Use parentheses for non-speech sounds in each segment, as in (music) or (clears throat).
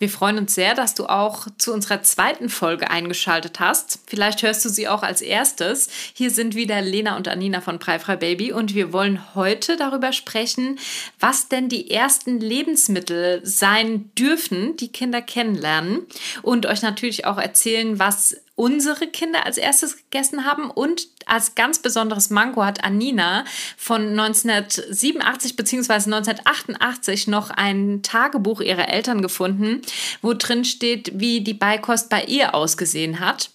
Wir freuen uns sehr, dass du auch zu unserer zweiten Folge eingeschaltet hast. Vielleicht hörst du sie auch als erstes. Hier sind wieder Lena und Anina von Preifrei Baby und wir wollen heute darüber sprechen, was denn die ersten Lebensmittel sein dürfen, die Kinder kennenlernen und euch natürlich auch erzählen, was unsere Kinder als erstes gegessen haben. Und als ganz besonderes Mango hat Anina von 1987 bzw. 1988 noch ein Tagebuch ihrer Eltern gefunden, wo drin steht, wie die Beikost bei ihr ausgesehen hat.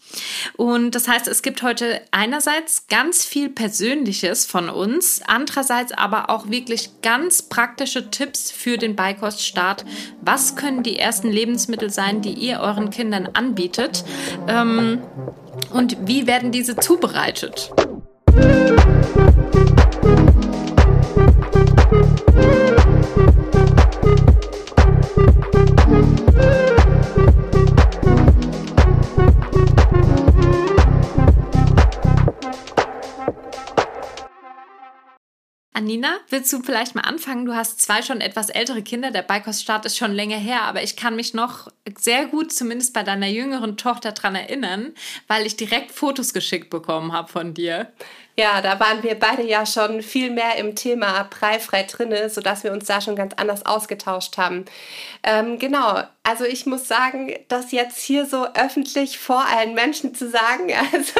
Und das heißt, es gibt heute einerseits ganz viel Persönliches von uns, andererseits aber auch wirklich ganz praktische Tipps für den Beikoststart. Was können die ersten Lebensmittel sein, die ihr euren Kindern anbietet? Ähm, und wie werden diese zubereitet? Nina, willst du vielleicht mal anfangen? Du hast zwei schon etwas ältere Kinder. Der Beikoststart ist schon länger her, aber ich kann mich noch sehr gut, zumindest bei deiner jüngeren Tochter, daran erinnern, weil ich direkt Fotos geschickt bekommen habe von dir. Ja, da waren wir beide ja schon viel mehr im Thema preifrei drinne, sodass wir uns da schon ganz anders ausgetauscht haben. Ähm, genau, also ich muss sagen, das jetzt hier so öffentlich vor allen Menschen zu sagen, (laughs) also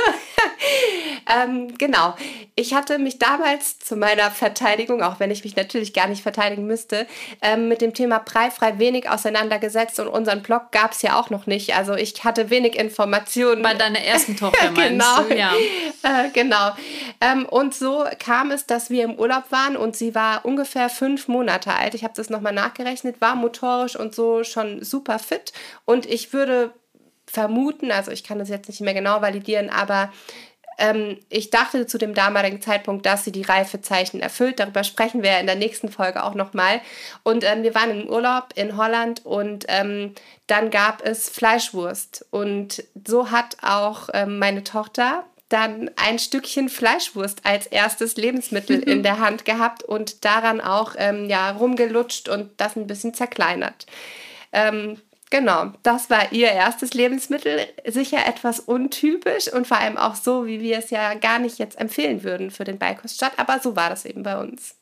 ähm, genau, ich hatte mich damals zu meiner Verteidigung, auch wenn ich mich natürlich gar nicht verteidigen müsste, ähm, mit dem Thema preifrei wenig auseinandergesetzt und unseren Blog gab es ja auch noch nicht. Also ich hatte wenig Informationen. Bei deiner ersten Tochter (laughs) meinst genau, du? Ja. Äh, genau. Ähm, und so kam es, dass wir im Urlaub waren und sie war ungefähr fünf Monate alt. Ich habe das nochmal nachgerechnet, war motorisch und so schon super fit. Und ich würde vermuten, also ich kann das jetzt nicht mehr genau validieren, aber ähm, ich dachte zu dem damaligen Zeitpunkt, dass sie die Reifezeichen erfüllt. Darüber sprechen wir in der nächsten Folge auch nochmal. Und ähm, wir waren im Urlaub in Holland und ähm, dann gab es Fleischwurst. Und so hat auch ähm, meine Tochter dann ein Stückchen Fleischwurst als erstes Lebensmittel in der Hand gehabt und daran auch ähm, ja, rumgelutscht und das ein bisschen zerkleinert. Ähm, genau, das war ihr erstes Lebensmittel. Sicher etwas untypisch und vor allem auch so, wie wir es ja gar nicht jetzt empfehlen würden für den Beikoststadt, aber so war das eben bei uns.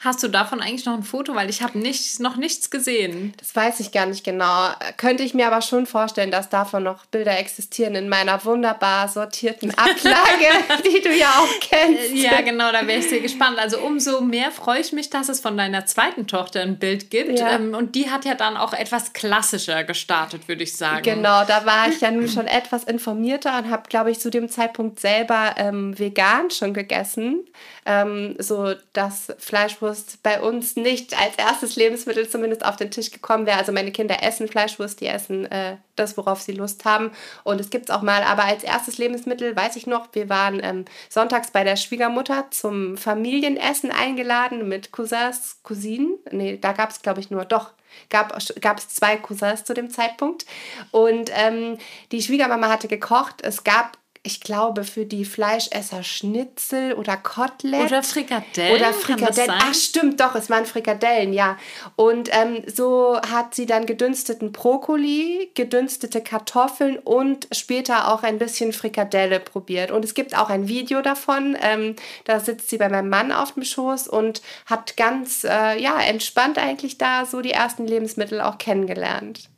Hast du davon eigentlich noch ein Foto? Weil ich habe nicht, noch nichts gesehen. Das weiß ich gar nicht genau. Könnte ich mir aber schon vorstellen, dass davon noch Bilder existieren in meiner wunderbar sortierten (laughs) Ablage, die du ja auch kennst. Ja, genau, da wäre ich sehr gespannt. Also umso mehr freue ich mich, dass es von deiner zweiten Tochter ein Bild gibt. Ja. Ähm, und die hat ja dann auch etwas klassischer gestartet, würde ich sagen. Genau, da war ich ja nun schon etwas informierter und habe, glaube ich, zu dem Zeitpunkt selber ähm, vegan schon gegessen. Ähm, so das Fleisch Fleischwurst bei uns nicht als erstes Lebensmittel zumindest auf den Tisch gekommen wäre. Also meine Kinder essen Fleischwurst, die essen äh, das, worauf sie Lust haben. Und es gibt es auch mal. Aber als erstes Lebensmittel weiß ich noch, wir waren ähm, sonntags bei der Schwiegermutter zum Familienessen eingeladen mit Cousins, Cousinen. Nee, da gab es, glaube ich, nur, doch, gab es zwei Cousins zu dem Zeitpunkt. Und ähm, die Schwiegermama hatte gekocht. Es gab ich glaube, für die Fleischesser Schnitzel oder Kotelett. Oder Frikadellen. Oder Frikadellen. Ach, stimmt, doch, es waren Frikadellen, ja. Und ähm, so hat sie dann gedünsteten Brokkoli, gedünstete Kartoffeln und später auch ein bisschen Frikadelle probiert. Und es gibt auch ein Video davon. Ähm, da sitzt sie bei meinem Mann auf dem Schoß und hat ganz, äh, ja, entspannt eigentlich da so die ersten Lebensmittel auch kennengelernt.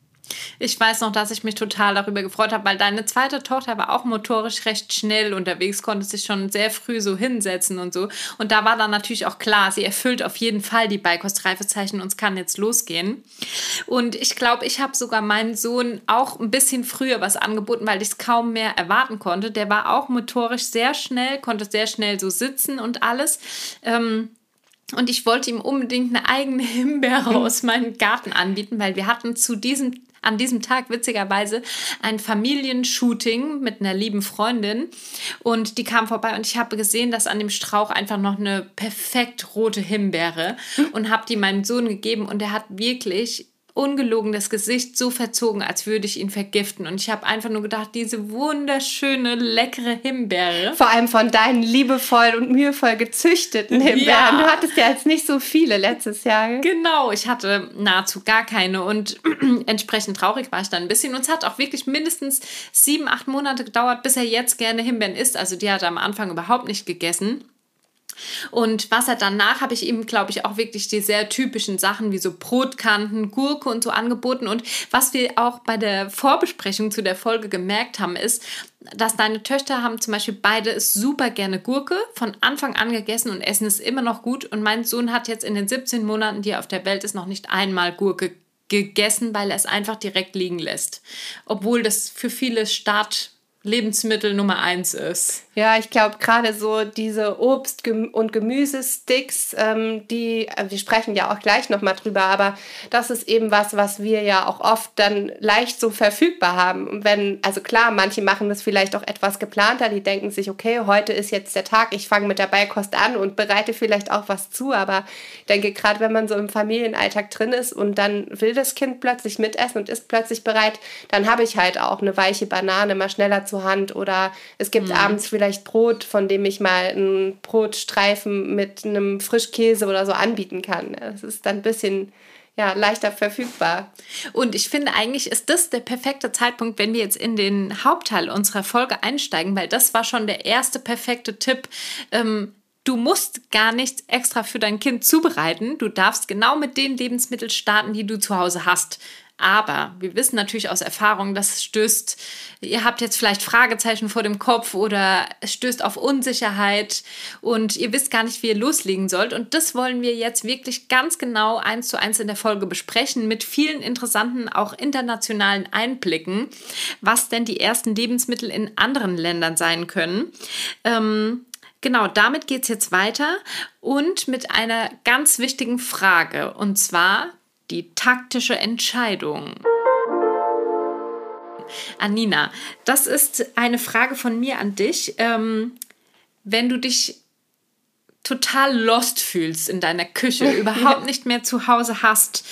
Ich weiß noch, dass ich mich total darüber gefreut habe, weil deine zweite Tochter war auch motorisch recht schnell unterwegs, konnte sich schon sehr früh so hinsetzen und so. Und da war dann natürlich auch klar, sie erfüllt auf jeden Fall die Beikostreifezeichen und es kann jetzt losgehen. Und ich glaube, ich habe sogar meinem Sohn auch ein bisschen früher was angeboten, weil ich es kaum mehr erwarten konnte. Der war auch motorisch sehr schnell, konnte sehr schnell so sitzen und alles. Ähm, und ich wollte ihm unbedingt eine eigene (laughs) Himbeere aus meinem Garten anbieten, weil wir hatten zu diesem an diesem Tag witzigerweise ein Familienshooting mit einer lieben Freundin. Und die kam vorbei und ich habe gesehen, dass an dem Strauch einfach noch eine perfekt rote Himbeere und habe die meinem Sohn gegeben. Und er hat wirklich ungelogen das Gesicht so verzogen, als würde ich ihn vergiften. Und ich habe einfach nur gedacht, diese wunderschöne, leckere Himbeere. Vor allem von deinen liebevoll und mühevoll gezüchteten Himbeeren. Ja. Du hattest ja jetzt nicht so viele letztes Jahr. Genau, ich hatte nahezu gar keine. Und (clears throat) entsprechend traurig war ich dann ein bisschen. Und es hat auch wirklich mindestens sieben, acht Monate gedauert, bis er jetzt gerne Himbeeren isst. Also die hat er am Anfang überhaupt nicht gegessen. Und was er danach habe ich ihm, glaube ich, auch wirklich die sehr typischen Sachen wie so Brotkanten, Gurke und so angeboten. Und was wir auch bei der Vorbesprechung zu der Folge gemerkt haben, ist, dass deine Töchter haben zum Beispiel beide super gerne Gurke von Anfang an gegessen und essen es immer noch gut. Und mein Sohn hat jetzt in den 17 Monaten, die er auf der Welt ist, noch nicht einmal Gurke gegessen, weil er es einfach direkt liegen lässt. Obwohl das für viele Start Lebensmittel Nummer eins ist. Ja, ich glaube gerade so diese Obst- und Gemüsesticks, ähm, die, äh, wir sprechen ja auch gleich nochmal drüber, aber das ist eben was, was wir ja auch oft dann leicht so verfügbar haben. Und wenn, also klar, manche machen das vielleicht auch etwas geplanter, die denken sich, okay, heute ist jetzt der Tag, ich fange mit der Beikost an und bereite vielleicht auch was zu, aber ich denke gerade, wenn man so im Familienalltag drin ist und dann will das Kind plötzlich mitessen und ist plötzlich bereit, dann habe ich halt auch eine weiche Banane mal schneller zur Hand oder es gibt mhm. abends vielleicht Brot, von dem ich mal einen Brotstreifen mit einem Frischkäse oder so anbieten kann. Das ist dann ein bisschen ja, leichter verfügbar. Und ich finde, eigentlich ist das der perfekte Zeitpunkt, wenn wir jetzt in den Hauptteil unserer Folge einsteigen, weil das war schon der erste perfekte Tipp. Ähm, du musst gar nichts extra für dein Kind zubereiten. Du darfst genau mit den Lebensmitteln starten, die du zu Hause hast. Aber wir wissen natürlich aus Erfahrung, das stößt, ihr habt jetzt vielleicht Fragezeichen vor dem Kopf oder es stößt auf Unsicherheit und ihr wisst gar nicht, wie ihr loslegen sollt. Und das wollen wir jetzt wirklich ganz genau eins zu eins in der Folge besprechen mit vielen interessanten, auch internationalen Einblicken, was denn die ersten Lebensmittel in anderen Ländern sein können. Ähm, Genau, damit geht es jetzt weiter und mit einer ganz wichtigen Frage. Und zwar, die taktische Entscheidung. Anina, das ist eine Frage von mir an dich. Ähm, wenn du dich total lost fühlst in deiner Küche, (laughs) überhaupt nicht mehr zu Hause hast,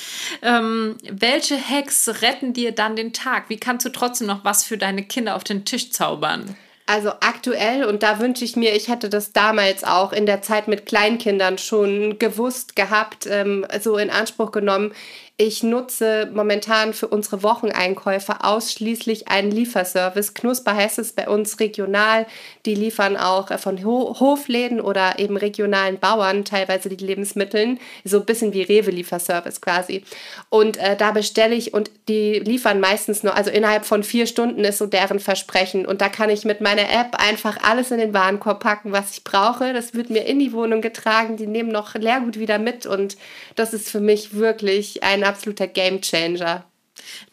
ähm, welche Hacks retten dir dann den Tag? Wie kannst du trotzdem noch was für deine Kinder auf den Tisch zaubern? Also aktuell, und da wünsche ich mir, ich hätte das damals auch in der Zeit mit Kleinkindern schon gewusst gehabt, ähm, so in Anspruch genommen. Ich nutze momentan für unsere Wocheneinkäufe ausschließlich einen Lieferservice. Knusper heißt es bei uns regional. Die liefern auch von Ho Hofläden oder eben regionalen Bauern teilweise die Lebensmittel. So ein bisschen wie Rewe-Lieferservice quasi. Und äh, da bestelle ich und die liefern meistens nur, also innerhalb von vier Stunden ist so deren Versprechen. Und da kann ich mit meiner App einfach alles in den Warenkorb packen, was ich brauche. Das wird mir in die Wohnung getragen. Die nehmen noch Leergut wieder mit. Und das ist für mich wirklich ein absoluter Gamechanger.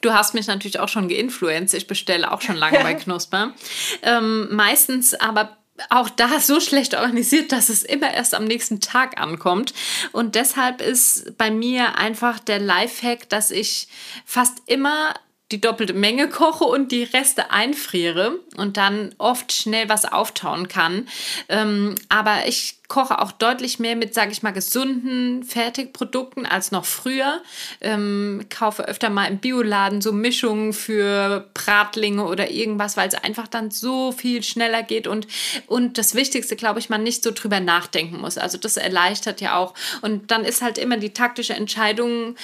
Du hast mich natürlich auch schon geinfluenced. Ich bestelle auch schon lange bei (laughs) Knusper. Ähm, meistens aber auch da so schlecht organisiert, dass es immer erst am nächsten Tag ankommt. Und deshalb ist bei mir einfach der Lifehack, dass ich fast immer die doppelte Menge koche und die Reste einfriere und dann oft schnell was auftauen kann. Ähm, aber ich koche auch deutlich mehr mit, sage ich mal, gesunden Fertigprodukten als noch früher. Ähm, kaufe öfter mal im Bioladen so Mischungen für Bratlinge oder irgendwas, weil es einfach dann so viel schneller geht und, und das Wichtigste, glaube ich, man nicht so drüber nachdenken muss. Also das erleichtert ja auch. Und dann ist halt immer die taktische Entscheidung,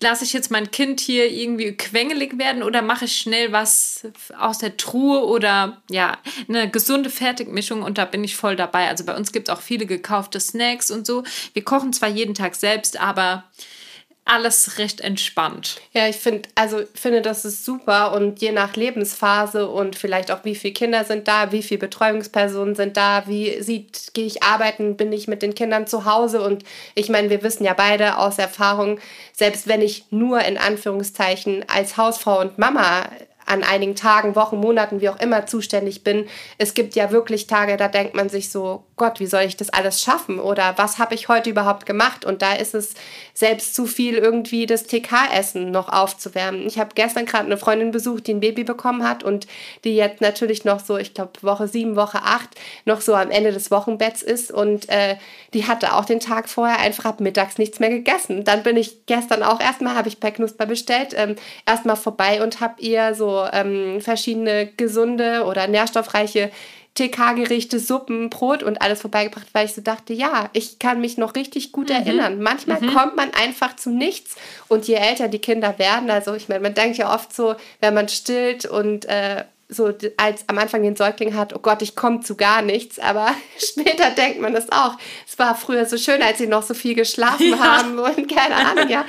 lasse ich jetzt mein Kind hier irgendwie quengelig werden oder mache ich schnell was aus der Truhe oder ja, eine gesunde Fertigmischung und da bin ich voll dabei. Also bei uns gibt es auch viele gekaufte Snacks und so. Wir kochen zwar jeden Tag selbst, aber alles recht entspannt. Ja, ich finde, also finde, das ist super und je nach Lebensphase und vielleicht auch wie viele Kinder sind da, wie viele Betreuungspersonen sind da, wie sieht, gehe ich arbeiten, bin ich mit den Kindern zu Hause und ich meine, wir wissen ja beide aus Erfahrung, selbst wenn ich nur in Anführungszeichen als Hausfrau und Mama an einigen Tagen, Wochen, Monaten, wie auch immer zuständig bin. Es gibt ja wirklich Tage, da denkt man sich so, Gott, wie soll ich das alles schaffen? Oder was habe ich heute überhaupt gemacht? Und da ist es selbst zu viel, irgendwie das TK-Essen noch aufzuwärmen. Ich habe gestern gerade eine Freundin besucht, die ein Baby bekommen hat und die jetzt natürlich noch so, ich glaube, Woche sieben, Woche acht, noch so am Ende des Wochenbetts ist. Und äh, die hatte auch den Tag vorher einfach ab mittags nichts mehr gegessen. Dann bin ich gestern auch erstmal, habe ich bei Knusper bestellt, ähm, erstmal vorbei und habe ihr so ähm, verschiedene gesunde oder nährstoffreiche TK-Gerichte, Suppen, Brot und alles vorbeigebracht, weil ich so dachte, ja, ich kann mich noch richtig gut mhm. erinnern. Manchmal mhm. kommt man einfach zu nichts und je älter die Kinder werden, also ich meine, man denkt ja oft so, wenn man stillt und äh, so als am Anfang den Säugling hat, oh Gott, ich komme zu gar nichts, aber (laughs) später denkt man das auch. Es war früher so schön, als sie noch so viel geschlafen (laughs) (laughs) ja. haben und keine Ahnung, ja.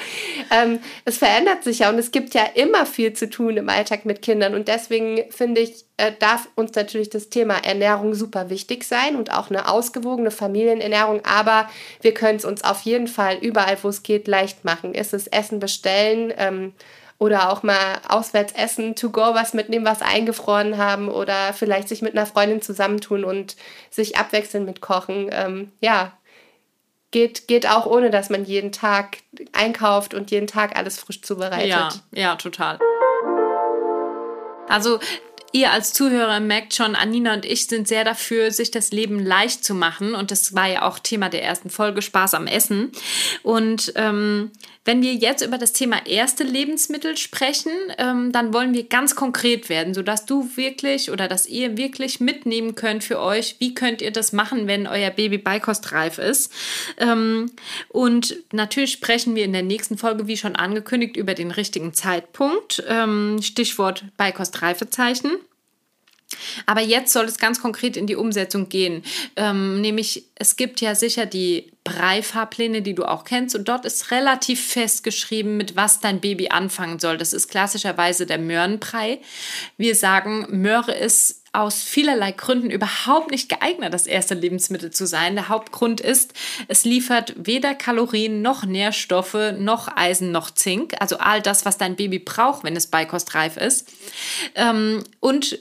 Ähm, es verändert sich ja und es gibt ja immer viel zu tun im Alltag mit Kindern und deswegen finde ich, äh, darf uns natürlich das Thema Ernährung super wichtig sein und auch eine ausgewogene Familienernährung, aber wir können es uns auf jeden Fall überall, wo es geht, leicht machen. Ist es Essen bestellen, ähm, oder auch mal auswärts essen, to go was mitnehmen, was eingefroren haben oder vielleicht sich mit einer Freundin zusammentun und sich abwechseln mit Kochen. Ähm, ja, geht, geht auch ohne, dass man jeden Tag einkauft und jeden Tag alles frisch zubereitet. Ja, ja, total. Also ihr als Zuhörer merkt schon, Anina und ich sind sehr dafür, sich das Leben leicht zu machen. Und das war ja auch Thema der ersten Folge, Spaß am Essen. Und ähm, wenn wir jetzt über das Thema erste Lebensmittel sprechen, ähm, dann wollen wir ganz konkret werden, sodass du wirklich oder dass ihr wirklich mitnehmen könnt für euch, wie könnt ihr das machen, wenn euer Baby beikostreif ist. Ähm, und natürlich sprechen wir in der nächsten Folge, wie schon angekündigt, über den richtigen Zeitpunkt. Ähm, Stichwort Beikostreifezeichen. Aber jetzt soll es ganz konkret in die Umsetzung gehen. Ähm, nämlich, es gibt ja sicher die Brei-Fahrpläne, die du auch kennst. Und dort ist relativ festgeschrieben, mit was dein Baby anfangen soll. Das ist klassischerweise der Möhrenbrei. Wir sagen, Möhre ist aus vielerlei Gründen überhaupt nicht geeignet, das erste Lebensmittel zu sein. Der Hauptgrund ist, es liefert weder Kalorien noch Nährstoffe noch Eisen noch Zink, also all das, was dein Baby braucht, wenn es beikostreif ist. Ähm, und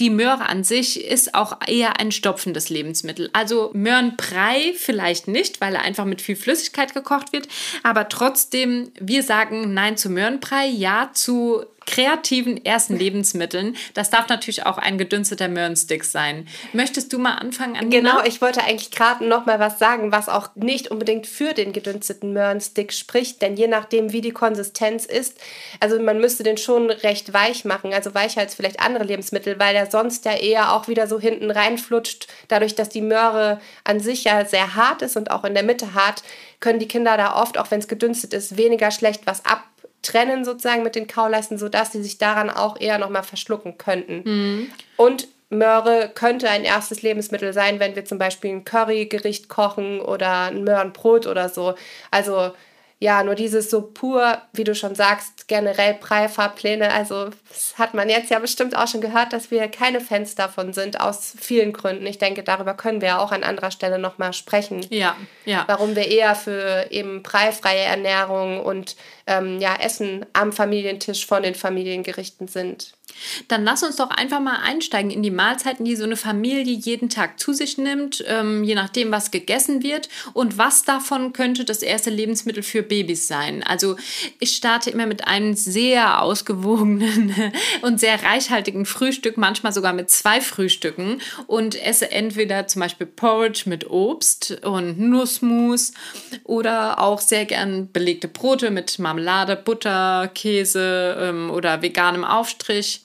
die Möhre an sich ist auch eher ein stopfendes Lebensmittel. Also Möhrenbrei vielleicht nicht, weil er einfach mit viel Flüssigkeit gekocht wird, aber trotzdem, wir sagen Nein zu Möhrenbrei, Ja zu kreativen ersten Lebensmitteln. Das darf natürlich auch ein gedünsteter Möhrenstick sein. Möchtest du mal anfangen, Anina? Genau, ich wollte eigentlich gerade noch mal was sagen, was auch nicht unbedingt für den gedünsteten Möhrenstick spricht, denn je nachdem, wie die Konsistenz ist, also man müsste den schon recht weich machen, also weicher als vielleicht andere Lebensmittel, weil er sonst ja eher auch wieder so hinten reinflutscht, dadurch, dass die Möhre an sich ja sehr hart ist und auch in der Mitte hart, können die Kinder da oft, auch wenn es gedünstet ist, weniger schlecht was ab trennen sozusagen mit den Kauleisten, sodass sie sich daran auch eher nochmal verschlucken könnten. Mhm. Und Möhre könnte ein erstes Lebensmittel sein, wenn wir zum Beispiel ein Currygericht kochen oder ein Möhrenbrot oder so. Also ja, nur dieses so pur, wie du schon sagst, generell Preifahrpläne, also das hat man jetzt ja bestimmt auch schon gehört, dass wir keine Fans davon sind, aus vielen Gründen. Ich denke, darüber können wir ja auch an anderer Stelle nochmal sprechen. Ja, ja. Warum wir eher für eben preifreie Ernährung und ähm, ja, Essen am Familientisch von den Familiengerichten sind. Dann lass uns doch einfach mal einsteigen in die Mahlzeiten, die so eine Familie jeden Tag zu sich nimmt, ähm, je nachdem, was gegessen wird und was davon könnte das erste Lebensmittel für Babys sein. Also ich starte immer mit einem sehr ausgewogenen (laughs) und sehr reichhaltigen Frühstück, manchmal sogar mit zwei Frühstücken und esse entweder zum Beispiel Porridge mit Obst und Nussmus oder auch sehr gern belegte Brote mit Marmelade, Butter, Käse ähm, oder veganem Aufstrich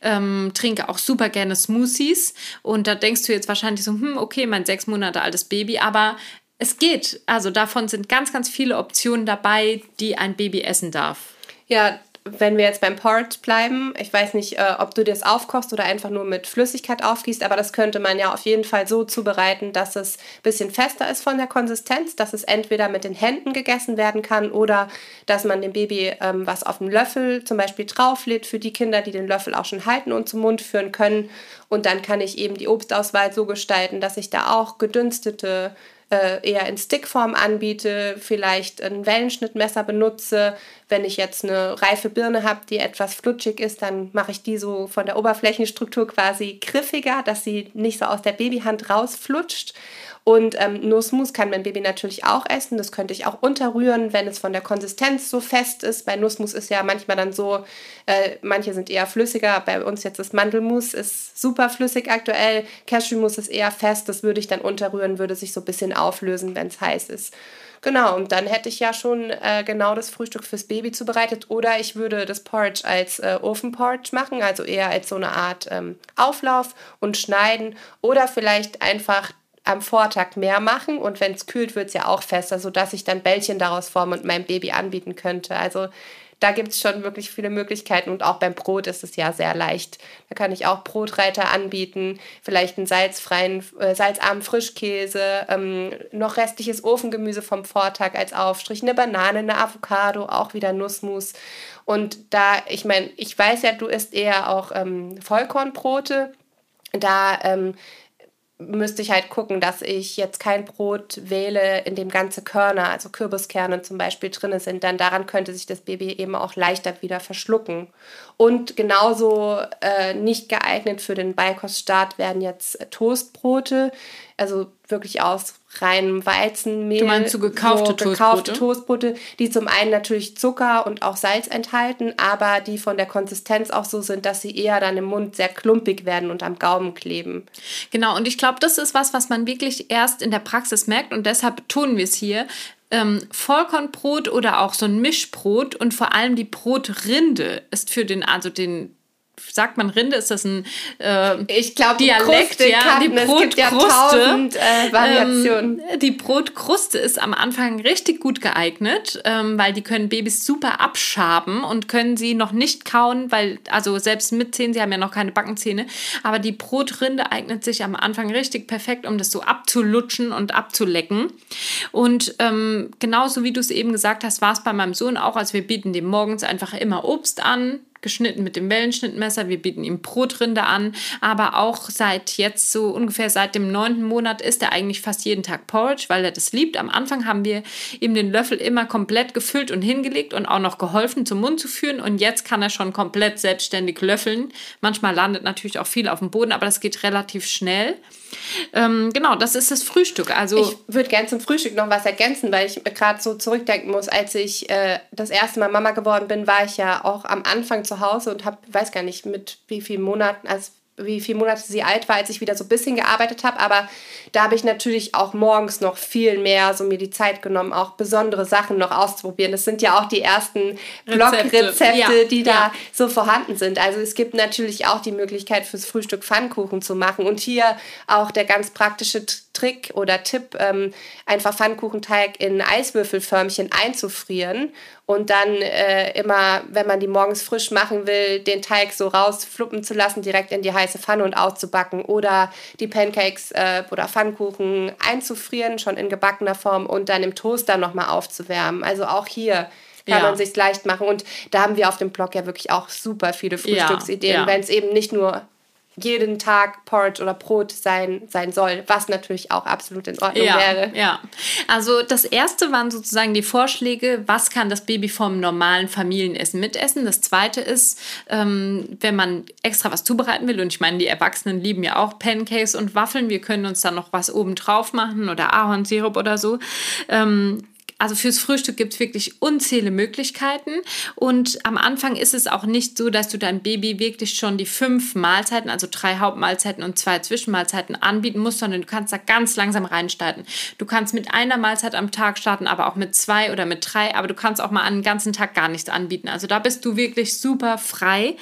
ähm, trinke auch super gerne Smoothies. Und da denkst du jetzt wahrscheinlich so, hm, okay, mein sechs Monate altes Baby, aber es geht. Also davon sind ganz, ganz viele Optionen dabei, die ein Baby essen darf. Ja, wenn wir jetzt beim Porridge bleiben, ich weiß nicht, äh, ob du das aufkochst oder einfach nur mit Flüssigkeit aufgießt, aber das könnte man ja auf jeden Fall so zubereiten, dass es ein bisschen fester ist von der Konsistenz, dass es entweder mit den Händen gegessen werden kann oder dass man dem Baby ähm, was auf dem Löffel zum Beispiel drauflädt für die Kinder, die den Löffel auch schon halten und zum Mund führen können. Und dann kann ich eben die Obstauswahl so gestalten, dass ich da auch gedünstete äh, eher in Stickform anbiete, vielleicht ein Wellenschnittmesser benutze, wenn ich jetzt eine reife Birne habe, die etwas flutschig ist, dann mache ich die so von der Oberflächenstruktur quasi griffiger, dass sie nicht so aus der Babyhand rausflutscht. Und ähm, Nussmus kann mein Baby natürlich auch essen. Das könnte ich auch unterrühren, wenn es von der Konsistenz so fest ist. Bei Nussmus ist ja manchmal dann so, äh, manche sind eher flüssiger. Bei uns jetzt das Mandelmus ist super flüssig aktuell. Cashewmus ist eher fest. Das würde ich dann unterrühren, würde sich so ein bisschen auflösen, wenn es heiß ist. Genau, und dann hätte ich ja schon äh, genau das Frühstück fürs Baby zubereitet. Oder ich würde das Porridge als äh, Ofenporridge machen, also eher als so eine Art ähm, Auflauf und schneiden. Oder vielleicht einfach am Vortag mehr machen und wenn es kühlt, wird es ja auch fester, sodass ich dann Bällchen daraus formen und meinem Baby anbieten könnte. Also da gibt es schon wirklich viele Möglichkeiten und auch beim Brot ist es ja sehr leicht. Da kann ich auch Brotreiter anbieten, vielleicht einen salzfreien, äh, salzarmen Frischkäse, ähm, noch restliches Ofengemüse vom Vortag als Aufstrich, eine Banane, eine Avocado, auch wieder Nussmus. Und da, ich meine, ich weiß ja, du isst eher auch ähm, Vollkornbrote. Da ähm, müsste ich halt gucken, dass ich jetzt kein Brot wähle, in dem ganze Körner, also Kürbiskerne zum Beispiel drin sind, denn daran könnte sich das Baby eben auch leichter wieder verschlucken. Und genauso äh, nicht geeignet für den Beikoststart werden jetzt Toastbrote, also wirklich aus reinem Weizenmehl. Du meinst so gekaufte, so gekaufte Toastbrote? Toastbrote, die zum einen natürlich Zucker und auch Salz enthalten, aber die von der Konsistenz auch so sind, dass sie eher dann im Mund sehr klumpig werden und am Gaumen kleben. Genau, und ich glaube, das ist was, was man wirklich erst in der Praxis merkt und deshalb tun wir es hier. Ähm, Vollkornbrot oder auch so ein Mischbrot und vor allem die Brotrinde ist für den, also den sagt man Rinde, ist das ein äh, ich glaub, Dialekt? Kruste ja, die Brotkruste. Ja tausend, äh, Variationen. Ähm, die Brotkruste ist am Anfang richtig gut geeignet, ähm, weil die können Babys super abschaben und können sie noch nicht kauen, weil, also selbst mit Zähnen, sie haben ja noch keine Backenzähne, aber die Brotrinde eignet sich am Anfang richtig perfekt, um das so abzulutschen und abzulecken. Und ähm, genauso wie du es eben gesagt hast, war es bei meinem Sohn auch, als wir bieten dem morgens einfach immer Obst an, geschnitten mit dem Wellenschnittmesser. Wir bieten ihm Brotrinde an, aber auch seit jetzt so ungefähr seit dem neunten Monat isst er eigentlich fast jeden Tag Porridge, weil er das liebt. Am Anfang haben wir ihm den Löffel immer komplett gefüllt und hingelegt und auch noch geholfen zum Mund zu führen und jetzt kann er schon komplett selbstständig löffeln. Manchmal landet natürlich auch viel auf dem Boden, aber das geht relativ schnell. Ähm, genau, das ist das Frühstück. Also ich würde gerne zum Frühstück noch was ergänzen, weil ich gerade so zurückdenken muss, als ich äh, das erste Mal Mama geworden bin, war ich ja auch am Anfang zu Hause und habe, weiß gar nicht, mit wie vielen Monaten, als wie viele Monate sie alt war, als ich wieder so ein bisschen gearbeitet habe. Aber da habe ich natürlich auch morgens noch viel mehr so mir die Zeit genommen, auch besondere Sachen noch auszuprobieren. Das sind ja auch die ersten Blogrezepte, ja, die da ja. so vorhanden sind. Also es gibt natürlich auch die Möglichkeit fürs Frühstück Pfannkuchen zu machen. Und hier auch der ganz praktische Trick oder Tipp, ähm, einfach Pfannkuchenteig in Eiswürfelförmchen einzufrieren und dann äh, immer, wenn man die morgens frisch machen will, den Teig so rausfluppen zu lassen, direkt in die heiße Pfanne und auszubacken oder die Pancakes äh, oder Pfannkuchen einzufrieren, schon in gebackener Form und dann im Toaster nochmal aufzuwärmen. Also auch hier kann ja. man sich leicht machen. Und da haben wir auf dem Blog ja wirklich auch super viele Frühstücksideen, ja, ja. wenn es eben nicht nur jeden Tag Porridge oder Brot sein, sein soll, was natürlich auch absolut in Ordnung ja, wäre. Ja, also das erste waren sozusagen die Vorschläge, was kann das Baby vom normalen Familienessen mitessen. Das zweite ist, ähm, wenn man extra was zubereiten will, und ich meine, die Erwachsenen lieben ja auch Pancakes und Waffeln, wir können uns dann noch was oben drauf machen oder Ahornsirup oder so. Ähm, also fürs Frühstück gibt es wirklich unzählige Möglichkeiten. Und am Anfang ist es auch nicht so, dass du deinem Baby wirklich schon die fünf Mahlzeiten, also drei Hauptmahlzeiten und zwei Zwischenmahlzeiten anbieten musst, sondern du kannst da ganz langsam reinstarten. Du kannst mit einer Mahlzeit am Tag starten, aber auch mit zwei oder mit drei, aber du kannst auch mal einen ganzen Tag gar nichts anbieten. Also da bist du wirklich super frei.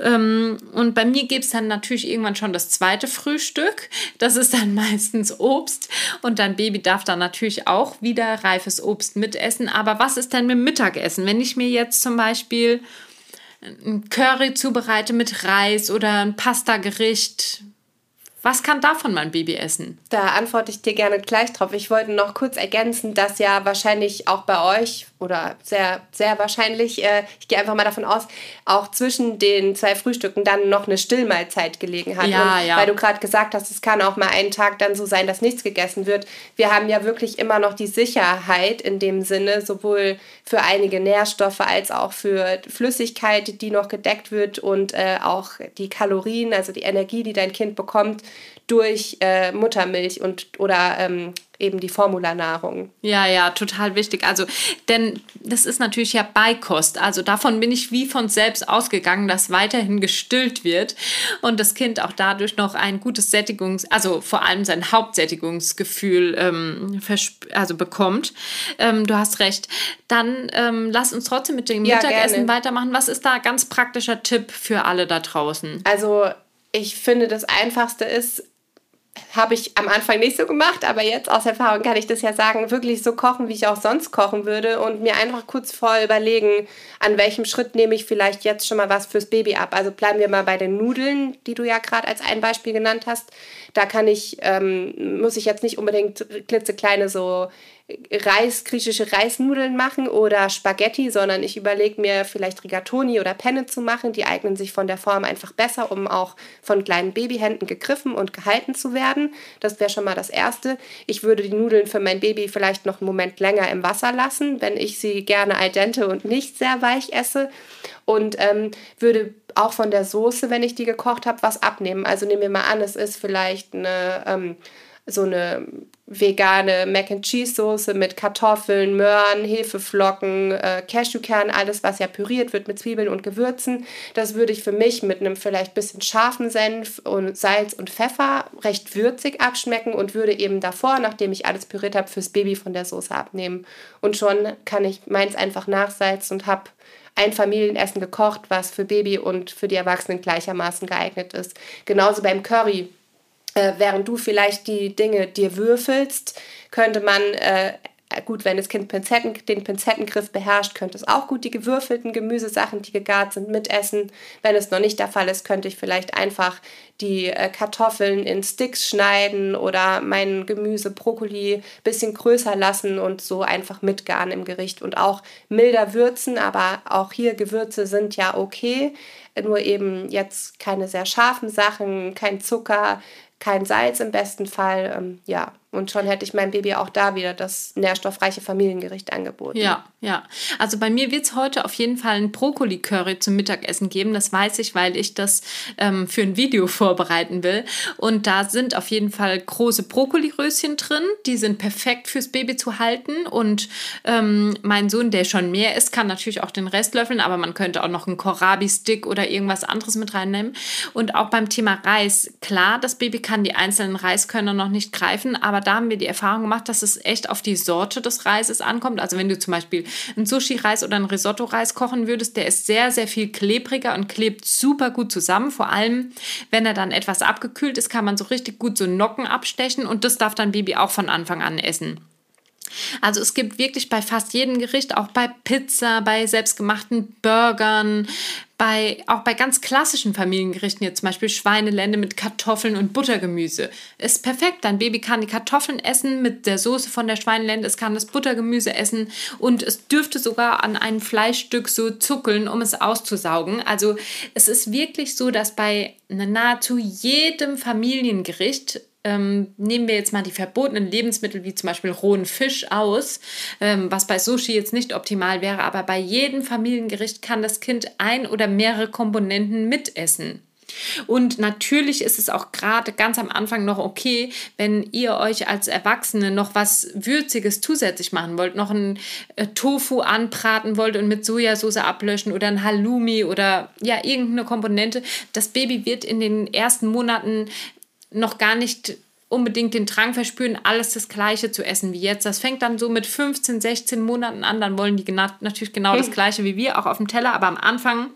Ähm, und bei mir gibt es dann natürlich irgendwann schon das zweite Frühstück. Das ist dann (laughs) meistens Obst. Und dein Baby darf dann natürlich auch wieder reifes Obst Obst mitessen. Aber was ist denn mit Mittagessen? Wenn ich mir jetzt zum Beispiel ein Curry zubereite mit Reis oder ein Pastagericht, Was kann davon mein Baby essen? Da antworte ich dir gerne gleich drauf. Ich wollte noch kurz ergänzen, dass ja wahrscheinlich auch bei euch oder sehr, sehr wahrscheinlich, äh, ich gehe einfach mal davon aus, auch zwischen den zwei Frühstücken dann noch eine Stillmahlzeit gelegen hat. Ja, Und ja. Weil du gerade gesagt hast, es kann auch mal einen Tag dann so sein, dass nichts gegessen wird. Wir haben ja wirklich immer noch die Sicherheit in dem Sinne, sowohl für einige Nährstoffe als auch für Flüssigkeit, die noch gedeckt wird und äh, auch die Kalorien, also die Energie, die dein Kind bekommt durch äh, Muttermilch und oder ähm, eben die Formularnahrung. Ja, ja, total wichtig. Also, denn das ist natürlich ja Beikost. Also davon bin ich wie von selbst ausgegangen, dass weiterhin gestillt wird und das Kind auch dadurch noch ein gutes Sättigungs-, also vor allem sein Hauptsättigungsgefühl ähm, also bekommt. Ähm, du hast recht. Dann ähm, lass uns trotzdem mit dem ja, Mittagessen gerne. weitermachen. Was ist da ganz praktischer Tipp für alle da draußen? Also ich finde, das Einfachste ist, habe ich am Anfang nicht so gemacht, aber jetzt aus Erfahrung kann ich das ja sagen, wirklich so kochen, wie ich auch sonst kochen würde und mir einfach kurz vor überlegen, an welchem Schritt nehme ich vielleicht jetzt schon mal was fürs Baby ab. Also bleiben wir mal bei den Nudeln, die du ja gerade als ein Beispiel genannt hast. Da kann ich, ähm, muss ich jetzt nicht unbedingt klitzekleine so Reis, griechische Reisnudeln machen oder Spaghetti, sondern ich überlege mir vielleicht Rigatoni oder Penne zu machen. Die eignen sich von der Form einfach besser, um auch von kleinen Babyhänden gegriffen und gehalten zu werden. Das wäre schon mal das Erste. Ich würde die Nudeln für mein Baby vielleicht noch einen Moment länger im Wasser lassen, wenn ich sie gerne al dente und nicht sehr weich esse. Und ähm, würde auch von der Soße, wenn ich die gekocht habe, was abnehmen. Also nehmen wir mal an, es ist vielleicht eine... Ähm, so eine vegane Mac and Cheese Soße mit Kartoffeln, Möhren, Hefeflocken, äh, Cashewkern, alles was ja püriert wird mit Zwiebeln und Gewürzen. Das würde ich für mich mit einem vielleicht bisschen scharfen Senf und Salz und Pfeffer recht würzig abschmecken und würde eben davor, nachdem ich alles püriert habe, fürs Baby von der Soße abnehmen. Und schon kann ich meins einfach nachsalzen und habe ein Familienessen gekocht, was für Baby und für die Erwachsenen gleichermaßen geeignet ist. Genauso beim Curry äh, während du vielleicht die Dinge dir würfelst, könnte man, äh, gut, wenn das Kind Pinzetten, den Pinzettengriff beherrscht, könnte es auch gut die gewürfelten Gemüsesachen, die gegart sind, mitessen. Wenn es noch nicht der Fall ist, könnte ich vielleicht einfach die äh, Kartoffeln in Sticks schneiden oder mein Gemüse, Brokkoli ein bisschen größer lassen und so einfach mitgaren im Gericht und auch milder würzen, aber auch hier Gewürze sind ja okay, nur eben jetzt keine sehr scharfen Sachen, kein Zucker, kein Salz im besten Fall. Ähm, ja, und schon hätte ich meinem Baby auch da wieder das nährstoffreiche Familiengericht angeboten. Ja, ja. Also bei mir wird es heute auf jeden Fall ein Brokkoli-Curry zum Mittagessen geben. Das weiß ich, weil ich das ähm, für ein Video (laughs) vorbereiten will. Und da sind auf jeden Fall große Brokkoli-Röschen drin. Die sind perfekt fürs Baby zu halten. Und ähm, mein Sohn, der schon mehr isst, kann natürlich auch den Rest löffeln. Aber man könnte auch noch einen Kohlrabi-Stick oder irgendwas anderes mit reinnehmen. Und auch beim Thema Reis. Klar, das Baby kann die einzelnen Reiskörner noch nicht greifen. Aber da haben wir die Erfahrung gemacht, dass es echt auf die Sorte des Reises ankommt. Also wenn du zum Beispiel einen Sushi-Reis oder einen Risotto-Reis kochen würdest, der ist sehr, sehr viel klebriger und klebt super gut zusammen. Vor allem, wenn er dann etwas abgekühlt ist, kann man so richtig gut so Nocken abstechen und das darf dein Baby auch von Anfang an essen. Also es gibt wirklich bei fast jedem Gericht, auch bei Pizza, bei selbstgemachten Burgern, bei, auch bei ganz klassischen Familiengerichten, jetzt zum Beispiel Schweinelende mit Kartoffeln und Buttergemüse. Ist perfekt. Dein Baby kann die Kartoffeln essen mit der Soße von der Schweinelende, es kann das Buttergemüse essen und es dürfte sogar an einem Fleischstück so zuckeln, um es auszusaugen. Also es ist wirklich so, dass bei nahezu jedem Familiengericht ähm, nehmen wir jetzt mal die verbotenen Lebensmittel wie zum Beispiel rohen Fisch aus, ähm, was bei Sushi jetzt nicht optimal wäre, aber bei jedem Familiengericht kann das Kind ein oder mehrere Komponenten mitessen. Und natürlich ist es auch gerade ganz am Anfang noch okay, wenn ihr euch als Erwachsene noch was Würziges zusätzlich machen wollt, noch ein äh, Tofu anbraten wollt und mit Sojasauce ablöschen oder ein Halloumi oder ja, irgendeine Komponente. Das Baby wird in den ersten Monaten noch gar nicht unbedingt den Drang verspüren, alles das Gleiche zu essen wie jetzt. Das fängt dann so mit 15, 16 Monaten an. Dann wollen die natürlich genau das Gleiche wie wir, auch auf dem Teller. Aber am Anfang